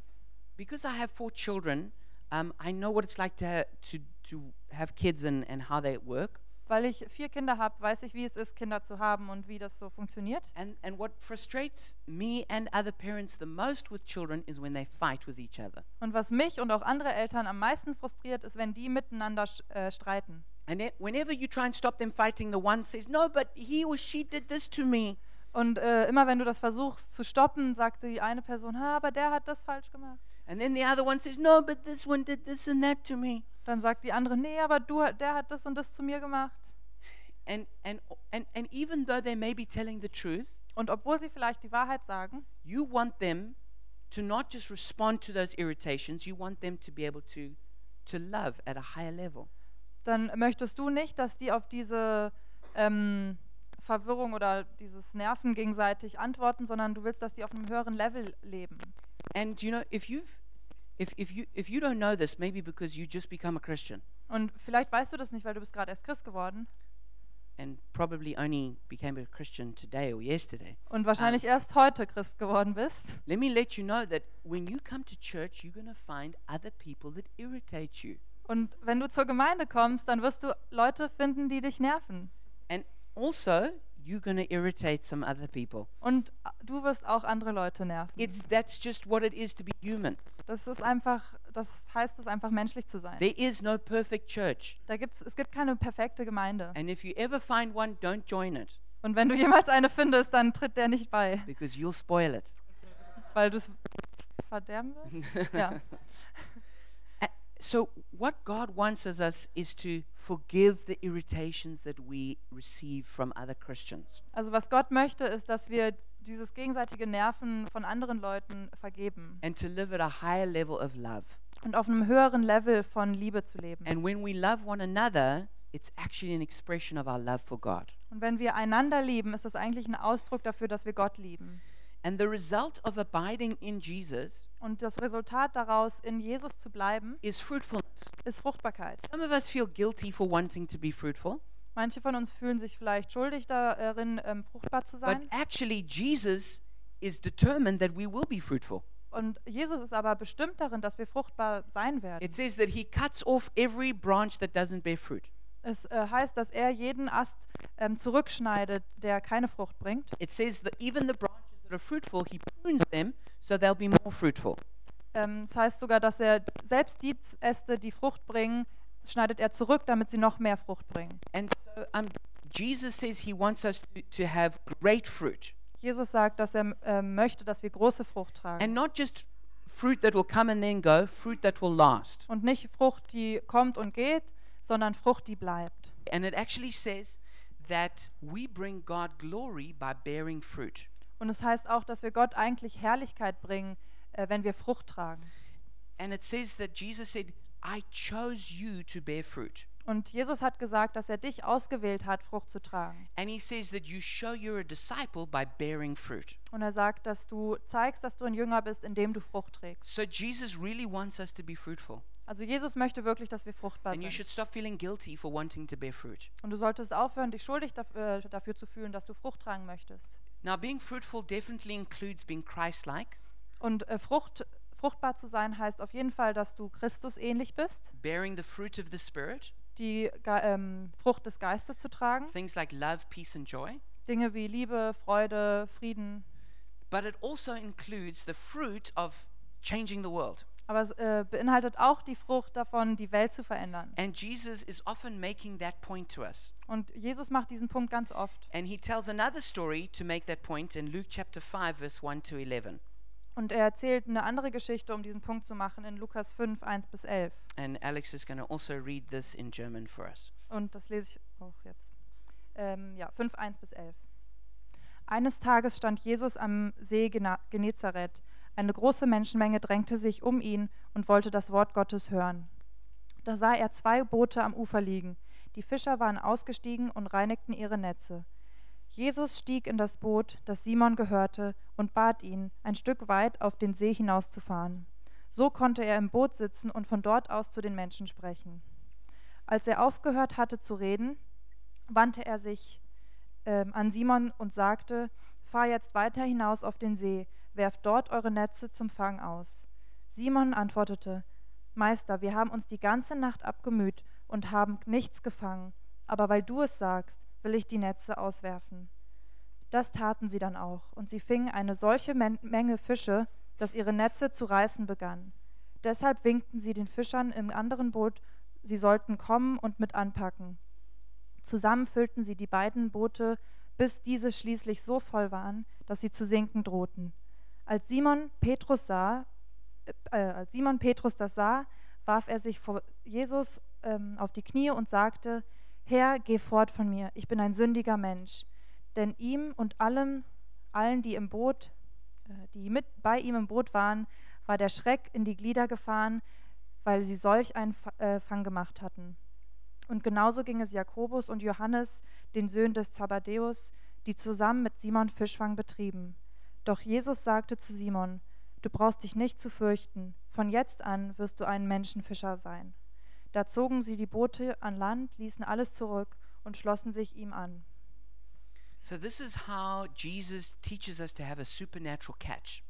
because I have four children, um, I know what it's like to, ha- to, to have kids and, and how they work. Weil ich vier Kinder habe, weiß ich, wie es ist, Kinder zu haben und wie das so funktioniert. And, and what frustrates me and other parents the most with children is when they fight with each other. Und was mich und auch andere Eltern am meisten frustriert, ist, wenn die miteinander äh, streiten. And it, whenever you try and stop them fighting, the one says, No, but he or she did this to me. Und äh, immer wenn du das versuchst zu stoppen, sagt die eine Person, ha, aber der hat das falsch gemacht. And then the other one says, No, but this one did this and that to me. Dann sagt die andere, nee, aber du, der hat das und das zu mir gemacht. And, and, and, and even though they may be telling the truth, Und obwohl sie vielleicht die Wahrheit sagen, you want them to not just respond to those irritations, you want them to be able to, to love at a higher level. dann möchtest du nicht, dass die auf diese ähm, Verwirrung oder dieses Nerven gegenseitig antworten, sondern du willst, dass die auf einem höheren Level leben. And you know, if you've if, if you if you don't know this, maybe because you just become a Christian Und vielleicht weißt du das nicht, weil du bist gerade erst Christ geworden and probably only became a Christian today or yesterday. und wahrscheinlich erst heute Christ geworden bist. Let me let you know that when you come to church, you're going to find other people that irritate you. Und wenn du zur Gemeinde kommst, dann wirst du Leute finden, die dich nerven. And also, you're going to irritate some other people. Und du wirst auch andere Leute nerven. It's that's just what it is to be human. Das ist einfach, das heißt es einfach menschlich zu sein. There is no perfect church. Da gibt's, es gibt keine perfekte Gemeinde. And if you ever find one, don't join it Und wenn du jemals eine findest, dann tritt der nicht bei, because you'll spoil it. weil du es verderben wirst. *laughs* Ja. So, what God wants as us is to forgive the irritations that we receive from other Christians. Also was Gott möchte, ist, dass wir dieses gegenseitige Nerven von anderen Leuten vergeben and to live at a higher level of love. und auf einem höheren Level von Liebe zu leben. And when we love one another, it's actually an expression of our love for God. Und wenn wir einander lieben, ist das eigentlich ein Ausdruck dafür, dass wir Gott lieben. And the result of abiding in Jesus Und das Resultat daraus, in Jesus zu bleiben, is fruitfulness. ist Fruchtbarkeit. Some of us feel guilty for wanting to be fruitful, Manche von uns fühlen sich vielleicht schuldig darin, ähm, fruchtbar zu but sein. actually, Jesus is determined that we will be fruitful. Und Jesus ist aber bestimmt darin, dass wir fruchtbar sein werden. It says that he cuts off every branch that doesn't bear fruit. Es äh, heißt, dass er jeden Ast ähm, zurückschneidet, der keine Frucht bringt. It says that even the branches that are fruitful, he prunes them so they'll be more fruitful. Ähm, das heißt sogar, dass er selbst die Äste, die Frucht bringen, schneidet er zurück, damit sie noch mehr Frucht bringen. And so um, Jesus says he wants us to, to have great fruit. Jesus sagt, dass er ähm, möchte, dass wir große Frucht tragen. And not just fruit that will come and then go, fruit that will last. Und nicht Frucht, die kommt und geht, sondern Frucht, die bleibt. And it actually says that we bring God glory by bearing fruit. Und es heißt auch, dass wir Gott eigentlich Herrlichkeit bringen, äh, wenn wir Frucht tragen. And it says that Jesus said, I chose you to bear fruit. Und Jesus hat gesagt, dass er dich ausgewählt hat, Frucht zu tragen. And he says that you show you're a disciple by bearing fruit. Und er sagt, dass du zeigst, dass du ein Jünger bist, indem du Frucht trägst. So Jesus really wants us to be fruitful. Also Jesus möchte wirklich, dass wir fruchtbar And you should sind. stop feeling guilty for wanting to bear fruit. Und du solltest aufhören, dich schuldig dafür, äh, dafür zu fühlen, dass du Frucht tragen möchtest. Now, being fruitful definitely includes being Christ like, Und äh, Frucht, fruchtbar zu sein heißt auf jeden Fall, dass du Christus ähnlich bist, bearing the fruit of the Spirit, die Ge ähm, Frucht des Geistes zu tragen, things like love, peace, and joy. Dinge wie Liebe, Freude, Frieden. But it also includes the fruit of changing the world. Aber es äh, beinhaltet auch die Frucht davon, die Welt zu verändern. And Jesus is often making that point to us. Und Jesus macht diesen Punkt ganz oft. And he tells another story to make that point in Luke chapter 5, verse 1 to 11. Und er erzählt eine andere Geschichte, um diesen Punkt zu machen, in Lukas 5, 1 bis 11. And Alex is going to also read this in German for us. Und das lese ich auch jetzt. Ähm, ja, 5, 1 bis 11. Eines Tages stand Jesus am See Genezareth. Eine große Menschenmenge drängte sich um ihn und wollte das Wort Gottes hören. Da sah er zwei Boote am Ufer liegen. Die Fischer waren ausgestiegen und reinigten ihre Netze. Jesus stieg in das Boot, das Simon gehörte, und bat ihn, ein Stück weit auf den See hinauszufahren. So konnte er im Boot sitzen und von dort aus zu den Menschen sprechen. Als er aufgehört hatte zu reden, wandte er sich ähm, an Simon und sagte, Fahr jetzt weiter hinaus auf den See, werft dort eure Netze zum Fang aus. Simon antwortete, Meister, wir haben uns die ganze Nacht abgemüht und haben nichts gefangen, aber weil du es sagst, will ich die Netze auswerfen. Das taten sie dann auch, und sie fingen eine solche Men Menge Fische, dass ihre Netze zu reißen begannen. Deshalb winkten sie den Fischern im anderen Boot, sie sollten kommen und mit anpacken. Zusammen füllten sie die beiden Boote, bis diese schließlich so voll waren, dass sie zu sinken drohten. Als Simon Petrus sah, äh, als Simon Petrus das sah, warf er sich vor Jesus ähm, auf die Knie und sagte: Herr, geh fort von mir, ich bin ein sündiger Mensch. Denn ihm und allem, allen, die im Boot, äh, die mit bei ihm im Boot waren, war der Schreck in die Glieder gefahren, weil sie solch einen äh, Fang gemacht hatten. Und genauso ging es Jakobus und Johannes, den Söhnen des Zabadäus, die zusammen mit Simon Fischfang betrieben. Doch Jesus sagte zu Simon, Du brauchst dich nicht zu fürchten, von jetzt an wirst du ein Menschenfischer sein. Da zogen sie die Boote an Land, ließen alles zurück und schlossen sich ihm an. So, this is how Jesus teaches us to have a supernatural catch.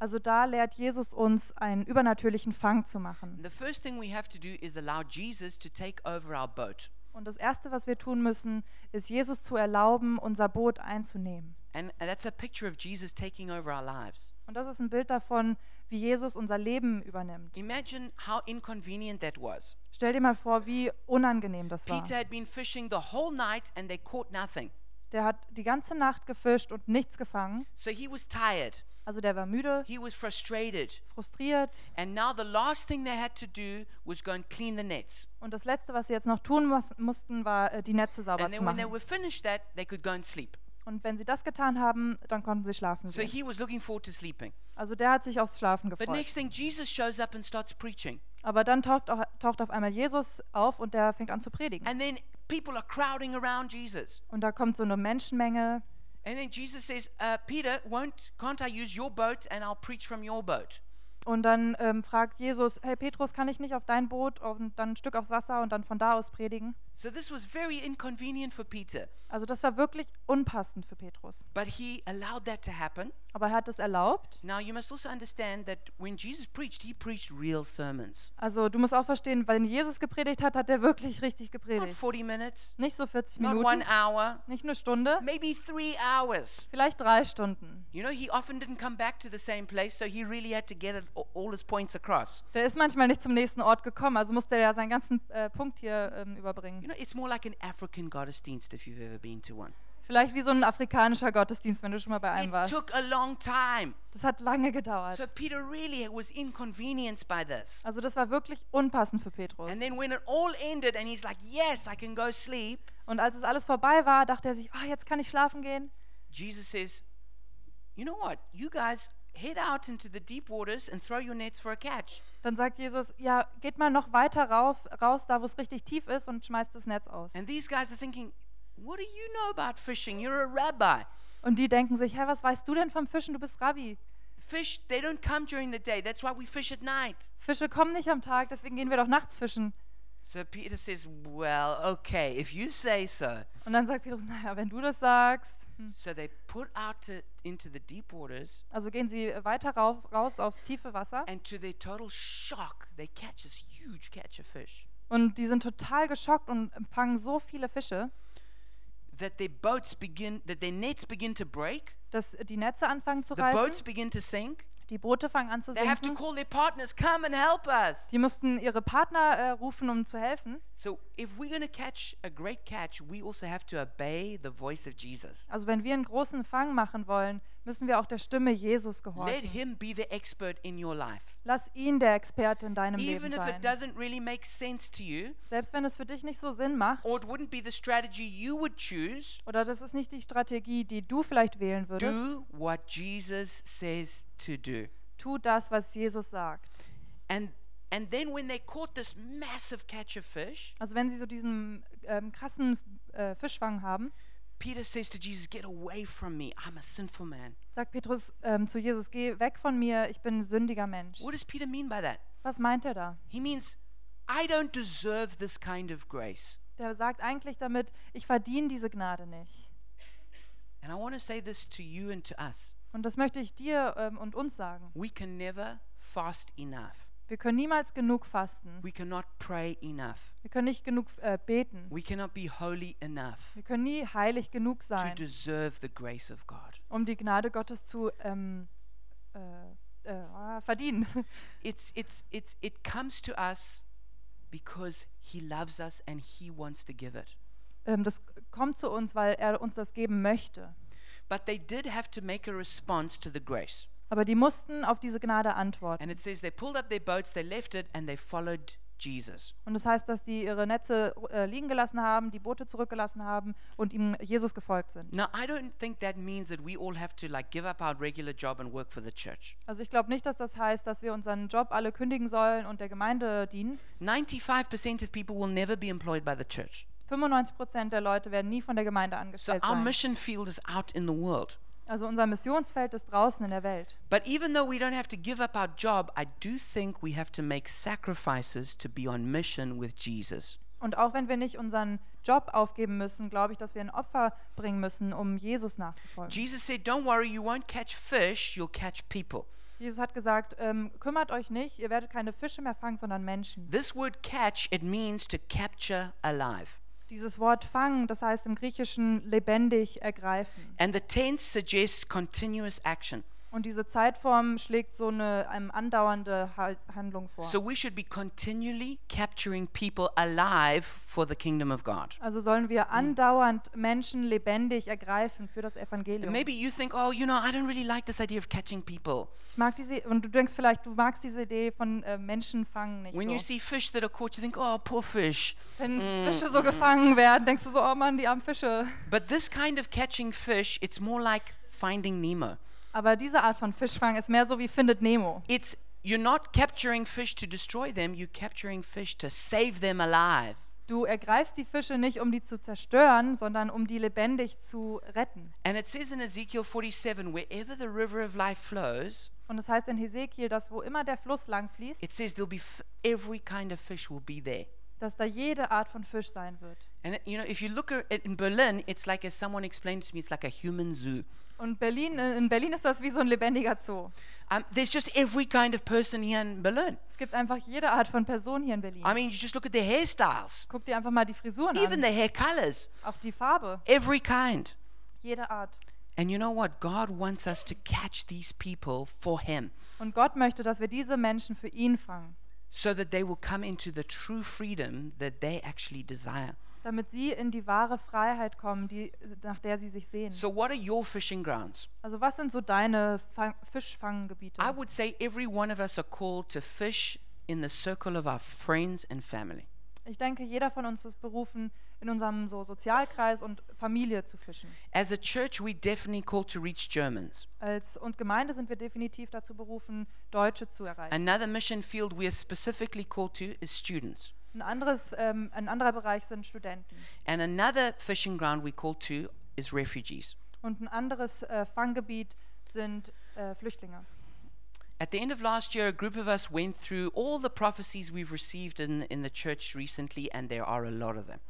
Also da lehrt Jesus uns, einen übernatürlichen Fang zu machen. The first thing we have to do is allow Jesus to take over our boat. Und das Erste, was wir tun müssen, ist Jesus zu erlauben, unser Boot einzunehmen. And, and that's a picture of Jesus taking over our lives. Und das ist ein Bild davon, wie Jesus unser Leben übernimmt. Imagine how inconvenient that was. Stell dir mal vor, wie unangenehm das war. Peter had been fishing the whole night and they caught nothing. Der hat die ganze Nacht gefischt und nichts gefangen. So he was tired, Also der war müde, he was frustrated. frustriert. And now the last thing they had to do was go and clean the nets. Und das Letzte, was sie jetzt noch tun mus mussten, war, äh, die Netze sauber And zu then when they machen. were finished that, they could go and sleep. Und wenn sie das getan haben, dann konnten sie schlafen So gehen. he was looking forward to sleeping. Also der hat sich aufs Schlafen But gefreut. next thing, Jesus shows up and starts preaching. Aber dann taucht, auch, taucht auf einmal Jesus auf und der fängt an zu predigen. And then people are crowding around Jesus. Und da kommt so eine Menschenmenge. And then Jesus says, uh, Peter, won't, can't I use your boat and I'll preach from your boat? Und dann ähm, fragt Jesus, hey Petrus, kann ich nicht auf dein Boot und dann ein Stück aufs Wasser und dann von da aus predigen? So this was very inconvenient for Peter, Also das war wirklich unpassend für Petrus. but he allowed that to happen. Aber er hat es erlaubt. Now you must also understand that when Jesus preached, he preached real sermons. Also du musst auch verstehen, wenn Jesus gepredigt hat, hat er wirklich richtig Not gepredigt. 40 minutes, Nicht so 40 not Minuten, one hour, nicht eine Stunde, maybe 3 hours. vielleicht drei Stunden. You know, he often didn't come back to the same place, so he really had to get it, all his points across. Der ist manchmal nicht zum nächsten Ort gekommen, also musste er ja seinen ganzen äh, Punkt hier ähm, überbringen. You know, it's more like an African Gottesdienst if you've ever been to one. Vielleicht wie so ein afrikanischer Gottesdienst, wenn du schon mal bei einem It warst. took a long time. Das hat lange gedauert. So Peter really was inconvenienced by this. Also das war wirklich unpassend für Petrus. And then when it all ended and he's like, Yes, I can go sleep, Und als es alles vorbei war, dachte er sich, ah, jetzt kann ich schlafen gehen. Jesus says, You know what? You guys head out into the deep waters and throw your nets for a catch. Dann sagt Jesus, ja, geht mal noch weiter rauf, raus, da wo es richtig tief ist und schmeißt das Netz aus. And these guys are thinking, What do you know about fishing? You're a rabbi. Und die denken sich, hä, was weißt du denn vom Fischen? Du bist Rabbi. Fish, they don't come during the day. That's why we fish at night. Fische kommen nicht am Tag, deswegen gehen wir doch nachts fischen. So Peter says, Well, okay, if you say so. Und dann sagt Petrus, naja, wenn du das sagst. Hm. So they put out to, into the deep waters, Also gehen sie weiter rauf, raus aufs tiefe Wasser. and to their total shock, they catch this huge catch of fish. Und die sind total geschockt und fangen so viele Fische, That their boats begin, that their nets begin to break, dass die Netze anfangen zu the boats reißen. begin to sink. Die Boote fangen an zu They have to sinken. call their partners, come and help us. Die mussten ihre Partner äh, rufen, um zu helfen. So if we're going to catch a great catch, we also have to obey the voice of Jesus. Also wenn wir einen großen Fang machen wollen, müssen wir auch der Stimme Jesus Let gehorchen. him be the expert in your life. Lass ihn der Experte in deinem Even Leben if sein. it doesn't really make sense to you, Selbst wenn es für dich nicht so Sinn macht or it wouldn't be the strategy you would choose, oder das ist nicht die Strategie, die du vielleicht wählen würdest, do what Jesus says to do. tu das, was Jesus sagt. And and then when they caught this massive catch of fish, Also wenn sie so diesen ähm, krassen äh, Fischfang haben, Peter says to Jesus, "Get away from me. I'm a sinful man." sagt Petrus ähm, zu Jesus, geh weg von mir, ich bin ein sündiger Mensch. What does Peter mean by that? Was meint er da? He means I don't deserve this kind of grace. Der sagt eigentlich damit, ich verdiene diese Gnade nicht. And I want to say this to you and to us. Und das möchte ich dir ähm, und uns sagen. We can never fast enough. Wir können niemals genug fasten. We cannot pray enough. Wir können nicht genug äh, beten. We cannot be holy enough Wir können nie heilig genug to sein, deserve the grace of God. um die Gnade Gottes zu ähm, äh, äh, ah, verdienen. *laughs* It's it's it's it comes to us because he loves us and he wants to give it. Ähm, das kommt zu uns, weil er uns das geben möchte. But they did have to make a response to the grace. Aber die mussten auf diese Gnade antworten. And it says they pulled up their boats, they left it, and they followed Jesus. Und das heißt, dass die ihre Netze äh, liegen gelassen haben, die Boote zurückgelassen haben und ihm Jesus gefolgt sind. Now, I don't think that means that we all have to like give up our regular job and work for the church. Also ich glaube nicht, dass das heißt, dass wir unseren Job alle kündigen sollen und der Gemeinde dienen. 95% of people will never be employed by the church. 95 Prozent der Leute werden nie von der Gemeinde So angestellt our sein. mission field is out in the world. Also unser Missionsfeld ist draußen in der Welt. But even though we don't have to give up our job, I do think we have to make sacrifices to be on mission with Jesus. Und auch wenn wir nicht unseren Job aufgeben müssen, glaube ich, dass wir ein Opfer bringen müssen, um Jesus nachzufolgen. Jesus said, Don't worry, you won't catch fish, you'll catch people. Jesus hat gesagt, ähm, kümmert euch nicht, ihr werdet keine Fische mehr fangen, sondern Menschen. This word catch, it means to capture alive. Dieses Wort fangen, das heißt im Griechischen lebendig ergreifen. And the tense suggests continuous action. Und diese Zeitform schlägt so eine, eine andauernde Handlung vor. So we should be continually capturing people alive for the kingdom of God. Also sollen wir andauernd Menschen lebendig ergreifen für das Evangelium. maybe you think, oh, you know, I don't really like this idea of catching people. Ich mag diese, und du denkst vielleicht, du magst diese Idee von äh, Menschen fangen nicht When you so. see fish that are caught, you think, oh, poor fish. Wenn Fische so gefangen werden, denkst du so, oh Mann, die armen Fische. But this kind of catching fish, it's more like finding Nemo. Aber diese Art von Fischfang ist mehr so wie Findet Nemo. It's you're not capturing fish to destroy them, you're capturing fish to save them alive. Du ergreifst die Fische nicht, um die zu zerstören, sondern um die lebendig zu retten. And it says in Ezekiel 47, wherever the river of life flows, Und es heißt in Hesekiel, dass wo immer der Fluss lang fließt, it says there'll be f- every kind of fish will be there. dass da jede Art von Fisch sein wird. And you know, if you look at in Berlin, it's like as someone explained to me, it's like a human zoo. Und Berlin, äh, in Berlin ist das wie so ein lebendiger Zoo. Um, there's just every kind of person here in Berlin. Es gibt einfach jede Art von Person hier in Berlin. I mean, you just look at their hairstyles, Guck dir einfach mal die Frisuren even an, the hair colors, auch die Farbe, every kind. jede Art. And you know what? God wants us to catch these people for Him Und Gott möchte, dass wir diese Menschen für ihn fangen, so that they will come into the true freedom that they actually desire. Damit sie in die wahre Freiheit kommen, die, nach der sie sich sehen. So, what are your fishing grounds? Also was sind so deine Fang Fischfanggebiete? I would say every one of us are called to fish in the circle of our friends and family. Ich denke, jeder von uns ist berufen, in unserem so Sozialkreis und Familie zu fischen. As a church, we're definitely called to reach Germans. Als und Gemeinde sind wir definitiv dazu berufen, Deutsche zu erreichen. Another mission field we are specifically called to is students. Ein, anderes, ähm, ein anderer Bereich sind Studenten. And another fishing ground we call to is refugees. Und ein anderes äh, Fanggebiet sind äh, Flüchtlinge. At the end of last year, a group of us went through all the prophecies we've received in, in the church recently, and there are a lot of them.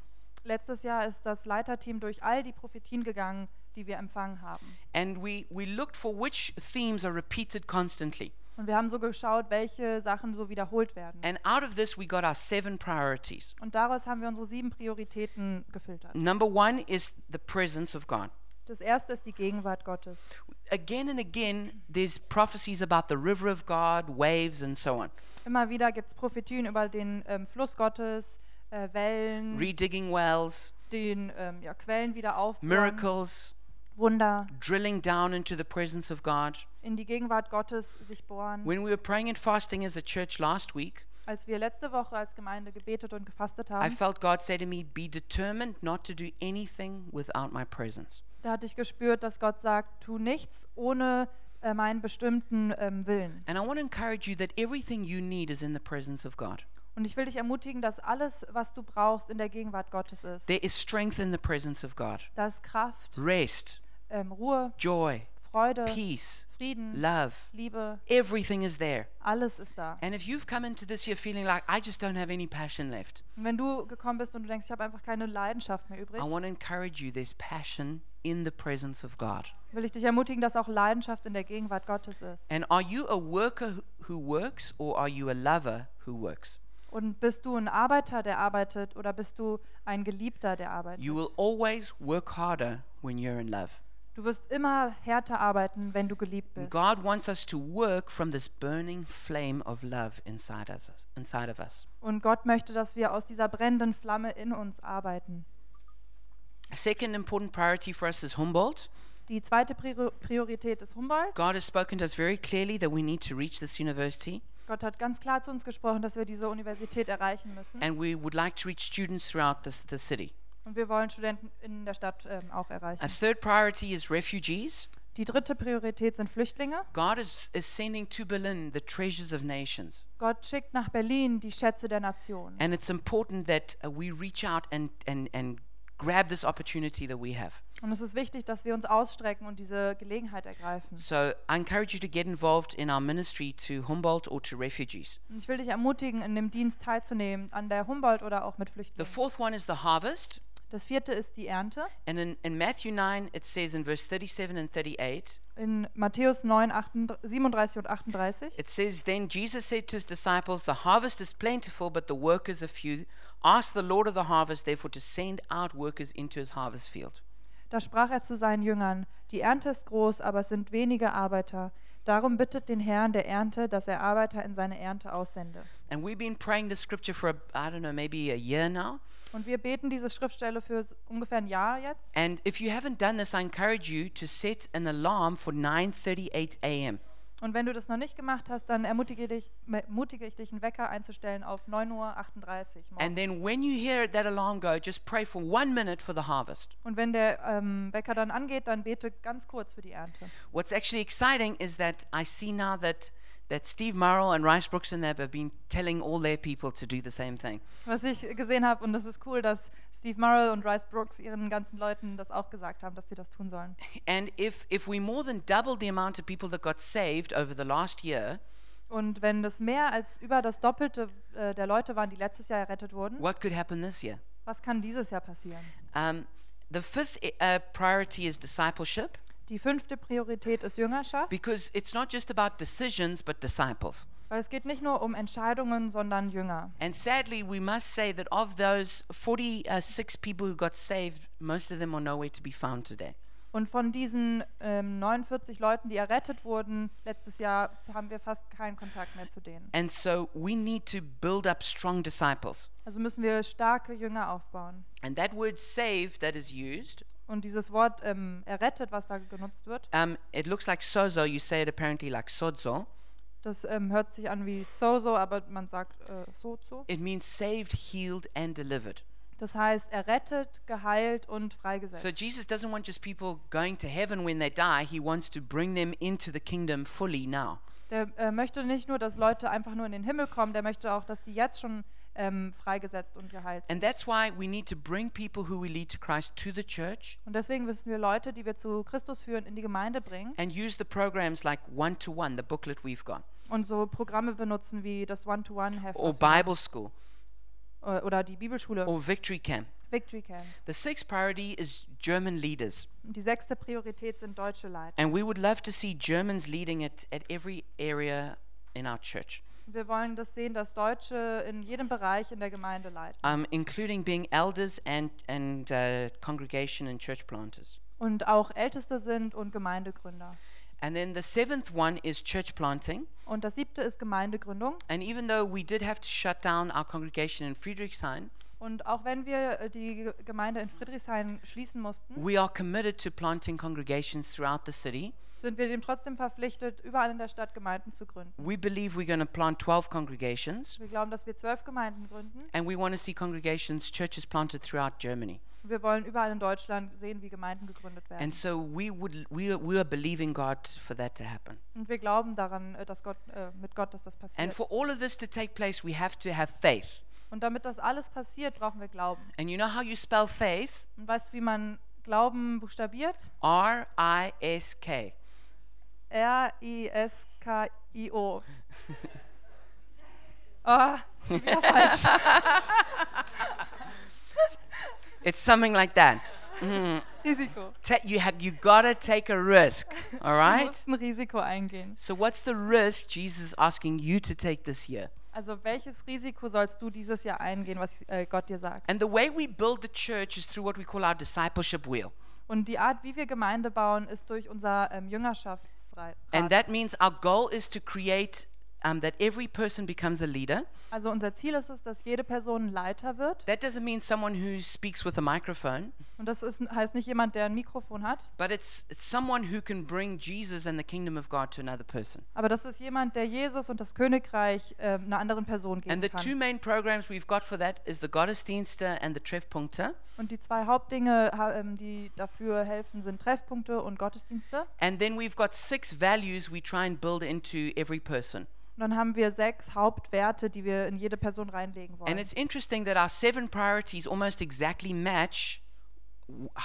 Letztes Jahr ist das Leiterteam durch all die Prophetien gegangen, die wir empfangen haben. And we, we looked for which themes are repeated constantly. Und wir haben so geschaut, welche Sachen so wiederholt werden. And out of this, we got our seven priorities. Und daraus haben wir unsere sieben Prioritäten gefiltert. Number one is the presence of God. Das erste ist die Gegenwart Gottes. Again and again, there's prophecies about the river of God, waves, and so on. Immer wieder gibt es Prophetien über den ähm, Fluss Gottes, äh, Wellen, Redigging wells, den ähm, ja, Quellen wieder aufbauen, miracles, Wunder, drilling down into the presence of God. In die Gegenwart Gottes sich bohren. When we were praying and fasting as a church last week, Als wir letzte Woche als Gemeinde gebetet und gefastet I haben, felt God say to me, Be determined not to do anything without my presence. da hatte ich gespürt, dass Gott sagt, tu nichts ohne äh, meinen bestimmten ähm, Willen. And I want to encourage you that everything you need is in the presence of God. Und ich will dich ermutigen, dass alles, was du brauchst, in der Gegenwart Gottes ist. There is strength in the presence of God, Da ist Kraft, rest, ähm, Ruhe, joy, Freude, peace, Frieden, love. Liebe, Everything is there. alles ist da. And if you've come into this year feeling like, I just don't have any passion left, Und wenn du gekommen bist und du denkst, ich habe einfach keine Leidenschaft mehr übrig, I want to encourage you there's passion in the presence of God. will ich dich ermutigen, dass auch Leidenschaft in der Gegenwart Gottes ist. And are you a worker who- works or are you a lover who works? Und bist du ein Arbeiter, der arbeitet, oder bist du ein Geliebter, der arbeitet? You will always work harder when you're in love. Du wirst immer härter arbeiten, wenn du geliebt bist. God wants us to work from this burning flame of love inside us, inside of us. Und Gott möchte, dass wir aus dieser brennenden Flamme in uns arbeiten. A second important priority for us is Humboldt. Die zweite Prior- Priorität ist Humboldt. God has spoken to us very clearly that we need to reach this university, Gott hat ganz klar zu uns gesprochen, dass wir diese Universität erreichen müssen. and we would like to reach students throughout this, the city. Und wir wollen Studenten in der Stadt ähm, auch A erreichen. third priority is refugees. Die dritte Priorität sind Flüchtlinge. God is, is sending to Berlin the treasures of nations. Gott schickt nach Berlin die Schätze der Nationen. And it's important that uh, we reach out and, and, and grab this opportunity that we have. Und es ist wichtig, dass wir uns ausstrecken und diese Gelegenheit ergreifen. So I encourage you to get involved in our ministry to Humboldt or to refugees. Ich will dich ermutigen, in dem Dienst teilzunehmen, an der Humboldt oder auch mit The Flüchtlingen. fourth one is the harvest. Das vierte ist die Ernte. And in, in Matthew 9, it says in verse 37 and 38, In Matthäus 9, 38, 37 und 38. it says, Then Jesus said to his disciples, The harvest is plentiful, but the workers are few. Ask the Lord of the harvest, therefore, to send out workers into his harvest field. Da sprach er zu seinen Jüngern, die Ernte ist groß, aber es sind wenige Arbeiter. Darum bittet den Herrn der Ernte, dass er Arbeiter in seine Ernte aussende. And we've been praying this scripture for, I don't know, maybe a year now. Und wir beten diese Schriftstelle für ungefähr ein Jahr jetzt. And if you haven't done this, I encourage you to set an alarm for 9:38 a.m. Und wenn du das noch nicht gemacht hast, dann ermutige, dich, ermutige ich dich, einen Wecker einzustellen auf 9.38 Uhr morgens. And then when you hear that alarm go, just pray for one minute for the harvest. Und wenn der ähm, Wecker dann angeht, dann bete ganz kurz für die Ernte. What's actually exciting is that I see now that that Steve Murrell and Rice Brooks and them have been telling all their people to do the same thing. Was ich gesehen habe, und das ist cool, dass Steve Murrell und Rice Brooks ihren ganzen Leuten das auch gesagt haben, dass sie das tun sollen. And if if we more than doubled the amount of people that got saved over the last year, Und wenn das mehr als über das Doppelte äh, der Leute waren, die letztes Jahr errettet wurden, what could happen this year? Was kann dieses Jahr passieren? Um, the fifth uh, priority is discipleship Die fünfte Priorität ist Jüngerschaft, because it's not just about decisions but disciples. weil es geht nicht nur um Entscheidungen, sondern Jünger. And sadly, we must say that of those 46 people who got saved, most of them are nowhere to be found today. Und von diesen ähm, 49 Leuten, die errettet wurden, letztes Jahr haben wir fast keinen Kontakt mehr zu denen. And so we need to build up strong disciples. Also müssen wir starke Jünger aufbauen. And that word save that is used, Und dieses Wort ähm, errettet, was da genutzt wird, um, it looks like sozo. You say it apparently like sozo. das ähm, hört sich an wie sozo, aber man sagt äh, sozo. It means saved, healed, and delivered. Das heißt errettet, geheilt und freigesetzt. So Jesus doesn't want just people going to heaven when they die. He wants to bring them into the kingdom fully now. Der äh, möchte nicht nur, dass Leute einfach nur in den Himmel kommen, der möchte auch, dass die jetzt schon ähm, freigesetzt und geheilt sind. And that's why we need to bring people who we lead to Christ to the church Und deswegen müssen wir Leute, die wir zu Christus führen, in die Gemeinde bringen and use the programs like One to One, the booklet we've got, und so Programme benutzen wie das One-to-One-Heft or was wir Bible school, äh, oder die Bibelschule, or Victory Camp. Victory Camp. The sixth priority is German leaders. Und die sechste Priorität sind deutsche Leiter. And we would love to see Germans leading it at every area in our church, Wir wollen das sehen, dass Deutsche in jedem Bereich in der Gemeinde leiten. um, including being elders and, and uh, congregation and church planters. Und auch Älteste sind und Gemeindegründer. And then the seventh one is church planting. Und das siebte ist Gemeindegründung. And even though we did have to shut down our congregation in Friedrichshain, Und auch wenn wir äh, die Ge- Gemeinde in Friedrichshain schließen mussten, we are committed to planting congregations throughout the city. Sind wir dem trotzdem verpflichtet, überall in der Stadt Gemeinden zu gründen. We believe we're going to plant 12 congregations, Wir glauben, dass wir zwölf Gemeinden gründen. and we want to see congregations, churches planted throughout Germany. Wir wollen überall in Deutschland sehen, wie Gemeinden gegründet werden. And so we would we are, we are believing God for that to happen. Und wir glauben daran, äh, dass Gott, äh, mit Gott, dass das And passiert. for all of this to take place, we have to have faith. Und damit das alles passiert, brauchen wir Glauben. And you know how you spell faith? Und weißt du, wie man Glauben buchstabiert? R I S K. R-I-S-K-I-O. Oh, *laughs* schon wieder falsch. *laughs* It's something like that. Mm. Risiko. Ta- you have you gotta take a risk. *laughs* All Du right. musst ein Risiko eingehen. So what's the risk Jesus is asking you to take this year? Also welches Risiko sollst du dieses Jahr eingehen, was äh, Gott dir sagt? And the way we build the church is through what we call our discipleship wheel. Und die Art, wie wir Gemeinde bauen, ist durch unser ähm, Jüngerschaftsrat. And that means our goal is to create um, that every person becomes a leader. Also unser Ziel ist es, dass jede Person Leiter wird. That doesn't mean someone who speaks with a microphone, Und das ist, heißt nicht jemand, der ein Mikrofon hat, but it's, it's someone who can bring Jesus and the kingdom of God to another person. aber das ist jemand, der Jesus und das Königreich ähm, einer anderen Person And geben the two kann. main programs we've got for that is the Gottesdienste and the Treffpunkte. Und die zwei Hauptdinge, ha- ähm, die dafür helfen, sind Treffpunkte und Gottesdienste. And then we've got six values we try and build into every person. Und dann haben wir sechs Hauptwerte, die wir in jede Person reinlegen And wollen. it's interesting that our seven priorities almost exactly match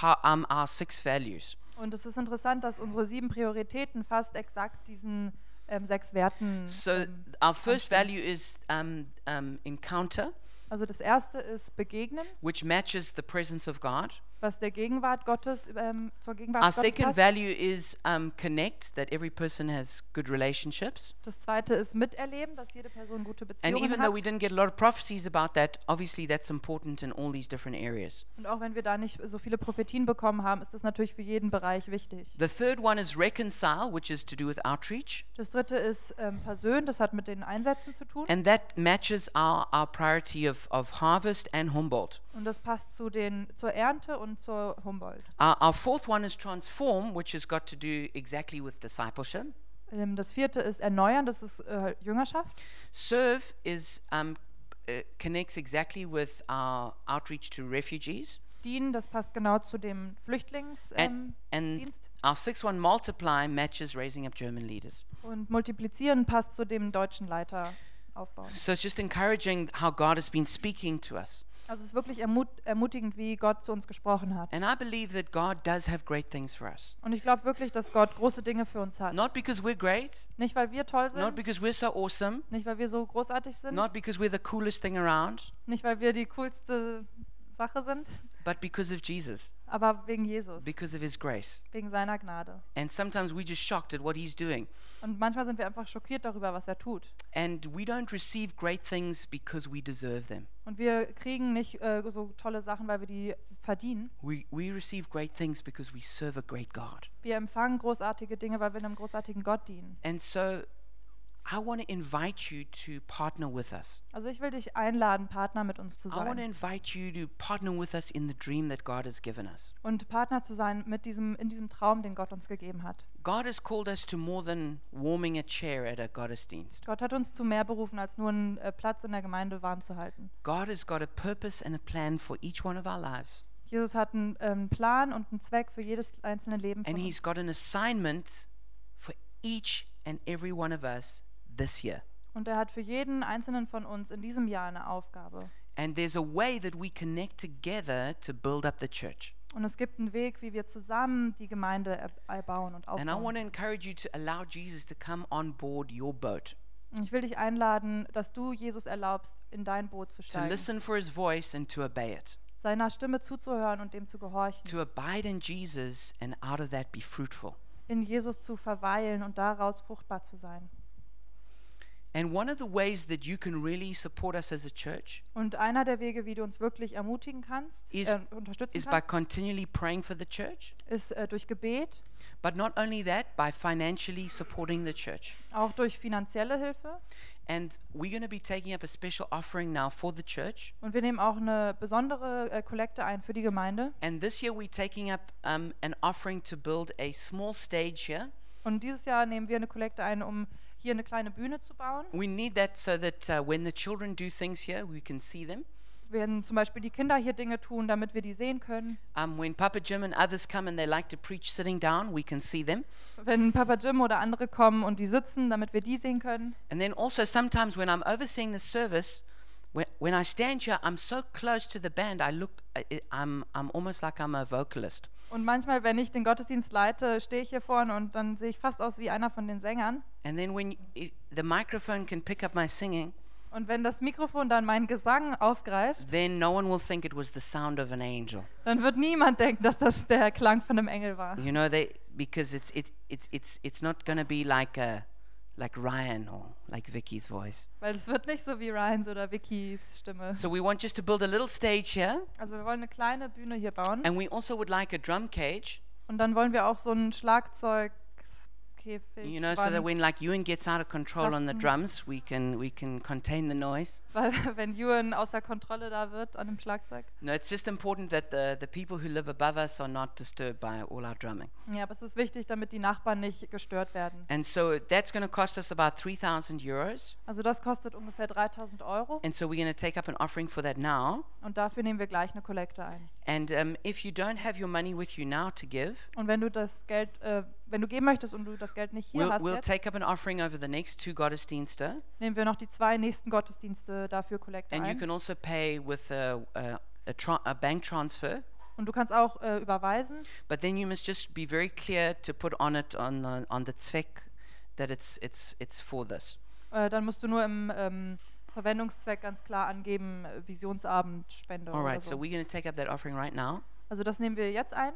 how, um, our six values. Und es ist interessant, dass unsere sieben Prioritäten fast exakt diesen ähm, sechs Werten. So ähm, our first anstimmen. value is um, um, encounter, Also das erste ist Begegnen, which matches the presence of God. Was der Gegenwart Gottes ähm, zur Gegenwart Our Gottes second passt. value is um, connect, that every person has good relationships. Das zweite ist Miterleben, dass jede Person gute And Beziehungen even though we hat. didn't get a lot of prophecies about that, obviously that's important in all these different areas. Und auch wenn wir da nicht so viele Prophetien bekommen haben, ist das natürlich für jeden Bereich wichtig. The third one is reconcile, which is to do with outreach. Das dritte ist ähm, Versöhnen, das hat mit den Einsätzen zu tun. And that matches our, our priority of, of harvest and Humboldt. Und das passt zu den, zur Ernte und zur Humboldt. Our, our fourth one is transform, which has got to do exactly with discipleship. Ähm, das vierte ist Erneuern, das ist äh, Jüngerschaft. Serve is um, uh, connects exactly with our outreach to refugees. Dienen, das passt genau zu dem Flüchtlingsdienst. Ähm, And Dienst. our sixth one, multiply, matches raising up German leaders. und Multiplizieren passt zu dem deutschen Leiter aufbauen. So it's just encouraging how God has been speaking to us. Also es ist wirklich ermut ermutigend, wie Gott zu uns gesprochen hat. And I believe that God does have great things for us. Und ich glaube wirklich, dass Gott große Dinge für uns hat. Not because we're great, Nicht, weil wir toll not sind, because we're so awesome, nicht, weil wir so großartig sind, not because we're the coolest thing around, nicht, weil wir die coolste Sache sind, but because of Jesus, aber wegen Jesus, because of his grace. wegen seiner Gnade. And sometimes we're just shocked at what he's doing. Und manchmal sind wir einfach schockiert darüber, was er tut. And we don't receive great things because we deserve them. Und wir kriegen nicht äh, so tolle Sachen, weil wir die verdienen. We, we receive great things because we serve a great God. Wir empfangen großartige Dinge, weil wir einem großartigen Gott dienen. And so I want to invite you to partner with us. Also ich will dich einladen, Partner mit uns zu I want to sein. invite you to partner with us in the dream that God has given us. Und Partner zu sein mit diesem, in diesem Traum, den Gott uns gegeben hat. God has called us to more than warming a chair at a Gottesdienst. Gott hat uns zu mehr berufen, als nur einen äh, Platz in der Gemeinde warm zu halten. God has got a purpose and a plan for each one of our lives. Jesus hat einen ähm, Plan und einen Zweck für jedes einzelne Leben von And uns. He's got an assignment for each and every one of us this year. Und er hat für jeden einzelnen von uns in diesem Jahr eine Aufgabe. And there's a way that we connect together to build up the church. Und es gibt einen Weg, wie wir zusammen die Gemeinde er- erbauen und And I want aufbauen. to encourage you to allow Jesus to come on board your boat, Und Ich will dich einladen, dass du Jesus erlaubst, in dein Boot zu to steigen, listen for his voice and to obey it, seiner Stimme zuzuhören und dem zu gehorchen, to abide in Jesus and out of that be fruitful. in Jesus zu verweilen und daraus fruchtbar zu sein. Und einer der Wege, wie du uns wirklich ermutigen kannst, Is- äh, unterstützen is by kannst, continually praying for the church, ist äh, durch Gebet, but not only that, by financially supporting the church. auch durch finanzielle Hilfe. And we're going to be taking up a special offering now for the church. Und wir nehmen auch eine besondere äh, Kollekte ein für die Gemeinde. And this year we're taking up um, an offering to build a small stage here. Und dieses Jahr nehmen wir eine Kollekte ein, um hier eine kleine Bühne zu bauen. We need that so that uh, when the children do things here, we can see them. Wenn zum Beispiel die Kinder hier Dinge tun, damit wir die sehen können. Um, when Papa Jim and others come and they like to preach sitting down, we can see them. Wenn Papa Jim oder andere kommen und die sitzen, damit wir die sehen können. And then also sometimes when I'm overseeing the service, when, when I stand here, I'm so close to the band, I look, I'm, I'm almost like I'm a vocalist. Und manchmal, wenn ich den Gottesdienst leite, stehe ich hier vorne und dann sehe ich fast aus wie einer von den Sängern. And then when i the microphone can pick up my singing, Und wenn das Mikrofon dann meinen Gesang aufgreift, then no one will think it was the sound of an angel. dann wird niemand denken, dass das der Klang von einem Engel war. You know, they because it's it, it's it's it's not going to be like a like Ryan or like Vicky's voice. Weil es wird nicht so wie Ryans oder Vickys Stimme. So we want just to build a little stage here, Also wir wollen eine kleine Bühne hier bauen. and we also would like a drum cage. Und dann wollen wir auch so einen Schlagzeugkäfig. You know, so that when like Ewan gets out of control on the drums, we can we can contain the noise. *laughs* weil wenn Ewan außer Kontrolle da wird an dem Schlagzeug. No, it's just important that the the people who live above us are not disturbed by all our drumming. Ja, aber es ist wichtig, damit die Nachbarn nicht gestört werden. And so that's going to cost us about three thousand euros. Also das kostet ungefähr 3000 Euro And so we're going to take up an offering for that now. und dafür nehmen wir gleich eine Kollekte ein. And um, if you don't have your money with you now to give, Und wenn du das Geld, äh, wenn du geben möchtest und du das Geld nicht hier we'll, hast, we'll jetzt, take up an offering over the next two Gottesdienste. nehmen wir noch die zwei nächsten Gottesdienste dafür Kollekte And you ein. can also pay with a, a, a, tra- a bank transfer. Und du kannst auch äh, überweisen, But then you must just be very clear to put on it on the, on the zweck that it's, it's, it's for this. äh, dann musst du nur im ähm, Verwendungszweck ganz klar angeben, äh, Visionsabend, Spende All oder right, so so. we're going to take up that offering right now. Also das nehmen wir jetzt ein.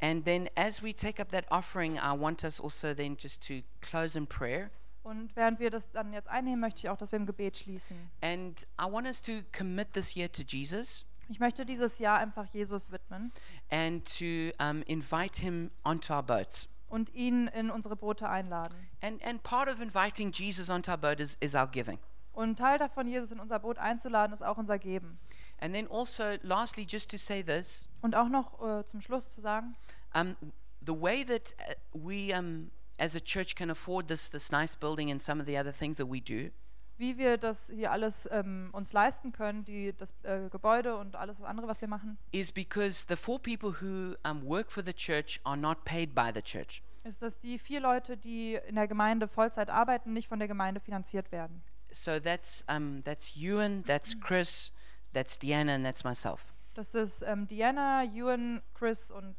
And then as we take up that offering, I want us also then just to close in prayer. Und während wir das dann jetzt einnehmen, möchte ich auch, dass wir im Gebet schließen. And I want us to commit this year to Jesus Ich möchte dieses Jahr einfach Jesus widmen and to um, invite him onto our boats. und ihn in unsere Boote einladen. And, and part of inviting Jesus onto our boat is, is our giving. Und Teil davon, Jesus in unser Boot einzuladen, ist auch unser Geben. And then also, lastly, just to say this Und auch noch äh, zum Schluss zu sagen, um, the way that uh, we um, as a church can afford this, this nice building and some of the other things that we do wie wir das hier alles ähm, uns leisten können, die, das äh, Gebäude und alles andere, was wir machen, is because the four people who um, work for the church are not paid by the church. ist, dass die vier Leute, die in der Gemeinde Vollzeit arbeiten, nicht von der Gemeinde finanziert werden. So that's, um, that's Ewan, that's Chris, that's Deanna, and that's myself. Das ist ähm, Diana, Ewan, Chris und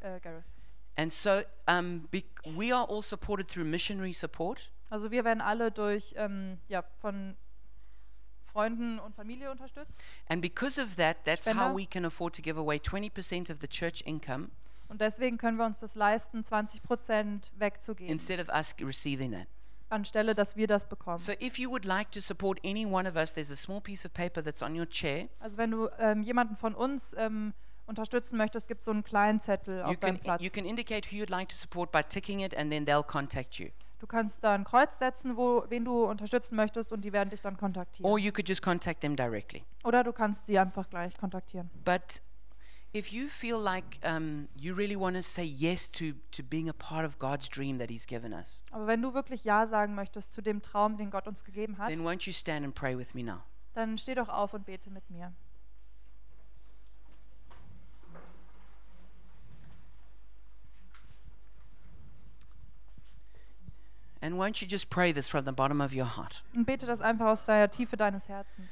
äh, Gareth. And so um, we are all supported through missionary support. Also wir werden alle durch, ähm, ja, von, Freunden und Familie unterstützt. And because of that, that's how Spender. we can afford to give away 20% of the church income Und deswegen können wir uns das leisten, 20 Prozent wegzugeben, instead of us receiving that. Anstelle dass wir das bekommen. So if you would like to support any one of us, there's a small piece of paper that's on your chair. Also wenn du ähm, jemanden von uns ähm, unterstützen möchtest, gibt es so einen kleinen Zettel You auf can, deinem Platz. you can indicate who you'd like to support by ticking it, and then they'll contact you. Du kannst da ein Kreuz setzen, wo, wen du unterstützen möchtest und die werden dich dann Or kontaktieren. you could just contact them directly. Oder du kannst sie einfach gleich kontaktieren. But if you feel like um, you really want to say yes to, to being a part of God's dream that He's given us, Aber wenn du wirklich Ja sagen möchtest zu dem Traum, den Gott uns gegeben hat, then won't you stand and pray with me now? dann steh doch auf und bete mit mir. And won't you just pray this from the bottom of your heart? Und bete das einfach aus der Tiefe deines Herzens.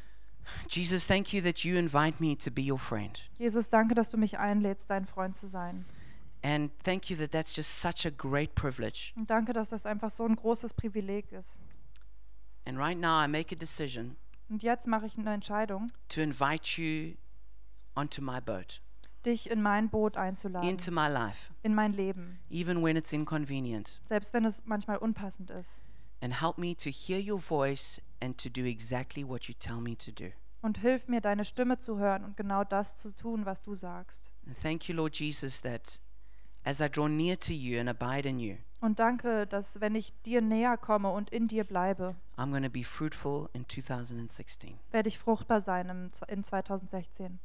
Jesus, thank you that you invite me to be your friend. Jesus, danke, dass du mich einlädst, dein Freund zu sein. And thank you that that's just such a great privilege. Und danke, dass das einfach so ein großes Privileg ist. And right now, I make a decision Und jetzt mache ich eine Entscheidung, to invite you onto my boat, dich in mein Boot einzuladen, into my life, in mein Leben, even when it's inconvenient. selbst wenn es manchmal unpassend ist. And help me to hear your voice and to do exactly what you tell me to do. Und hilf mir, deine Stimme zu hören und genau das zu tun, was du sagst. And thank you, Lord Jesus, that as I draw near to you and abide in you, Und danke, dass wenn ich dir näher komme und in dir bleibe, I'm going to be fruitful in 2016. werde ich fruchtbar sein im, in 2016.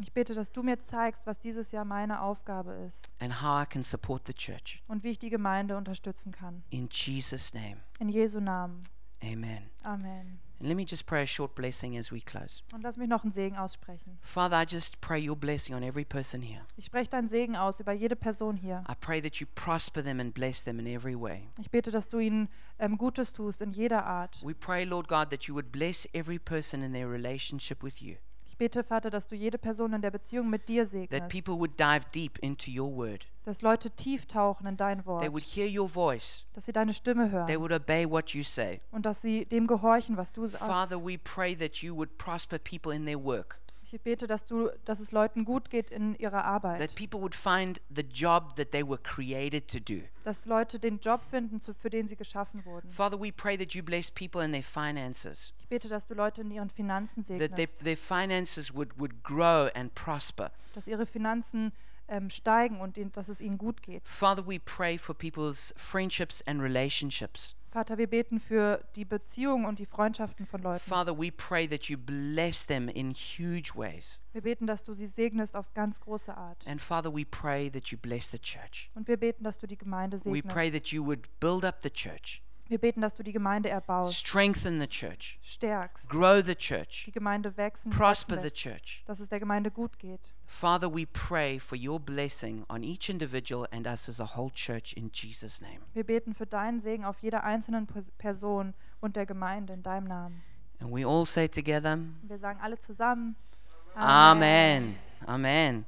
Ich bete, dass du mir zeigst, was dieses Jahr meine Aufgabe ist and how I can support the church. und wie ich die Gemeinde unterstützen kann. In Jesus' name, In Jesu Namen. amen. Amen. And let me just pray a short blessing as we close. Und lass mich noch einen Segen aussprechen. Father, I just pray your blessing on every person here. Ich spreche deinen Segen aus über jede Person hier. I pray that you prosper them and bless them in every way. Ich bete, dass du ihnen ähm, Gutes tust in jeder Art. We pray, Lord God, that you would bless every person in their relationship with you, Ich bete, Vater, dass du jede Person in der Beziehung mit dir that segnest. people would dive deep into your word, Dass Leute tief tauchen in dein they Wort. would hear your voice, Dass sie deine Stimme they hören. would obey what you say. Und dass sie dem gehorchen, was du sagst. Father, we pray that you would prosper people in their work, Ich bete, dass, du, dass es Leuten gut geht in ihrer that Arbeit. people would find the job that they were created to do. Dass Leute den Job finden, für den sie geschaffen wurden. Father, we pray that you bless people in their finances, Ich bete, dass du Leute in ihren Finanzen that their, segnest. their finances would, would grow and prosper. Dass ihre Finanzen ähm, steigen und dass es ihnen gut geht. Father, we pray for people's friendships and relationships. Vater, wir beten für die Beziehungen und die Freundschaften von Leuten. Father, we pray that you bless them in huge ways. Wir beten, dass du sie segnest auf ganz große Art. And Father, we pray that you bless the church. Und wir beten, dass du die Gemeinde We pray segnest. that you would build up the church, Wir beten, dass du die Gemeinde erbaust, strengthen the church, stärkst, grow the church, die Gemeinde wachsen, prosper wachsen the church. dass es der Gemeinde gut geht. Father, we pray for your blessing on each individual and us as a whole church in Jesus' name. Wir beten für deinen Segen auf jeder einzelnen Pers- Person und der Gemeinde in deinem Namen. And we all say together, wir sagen alle zusammen. Amen. Amen.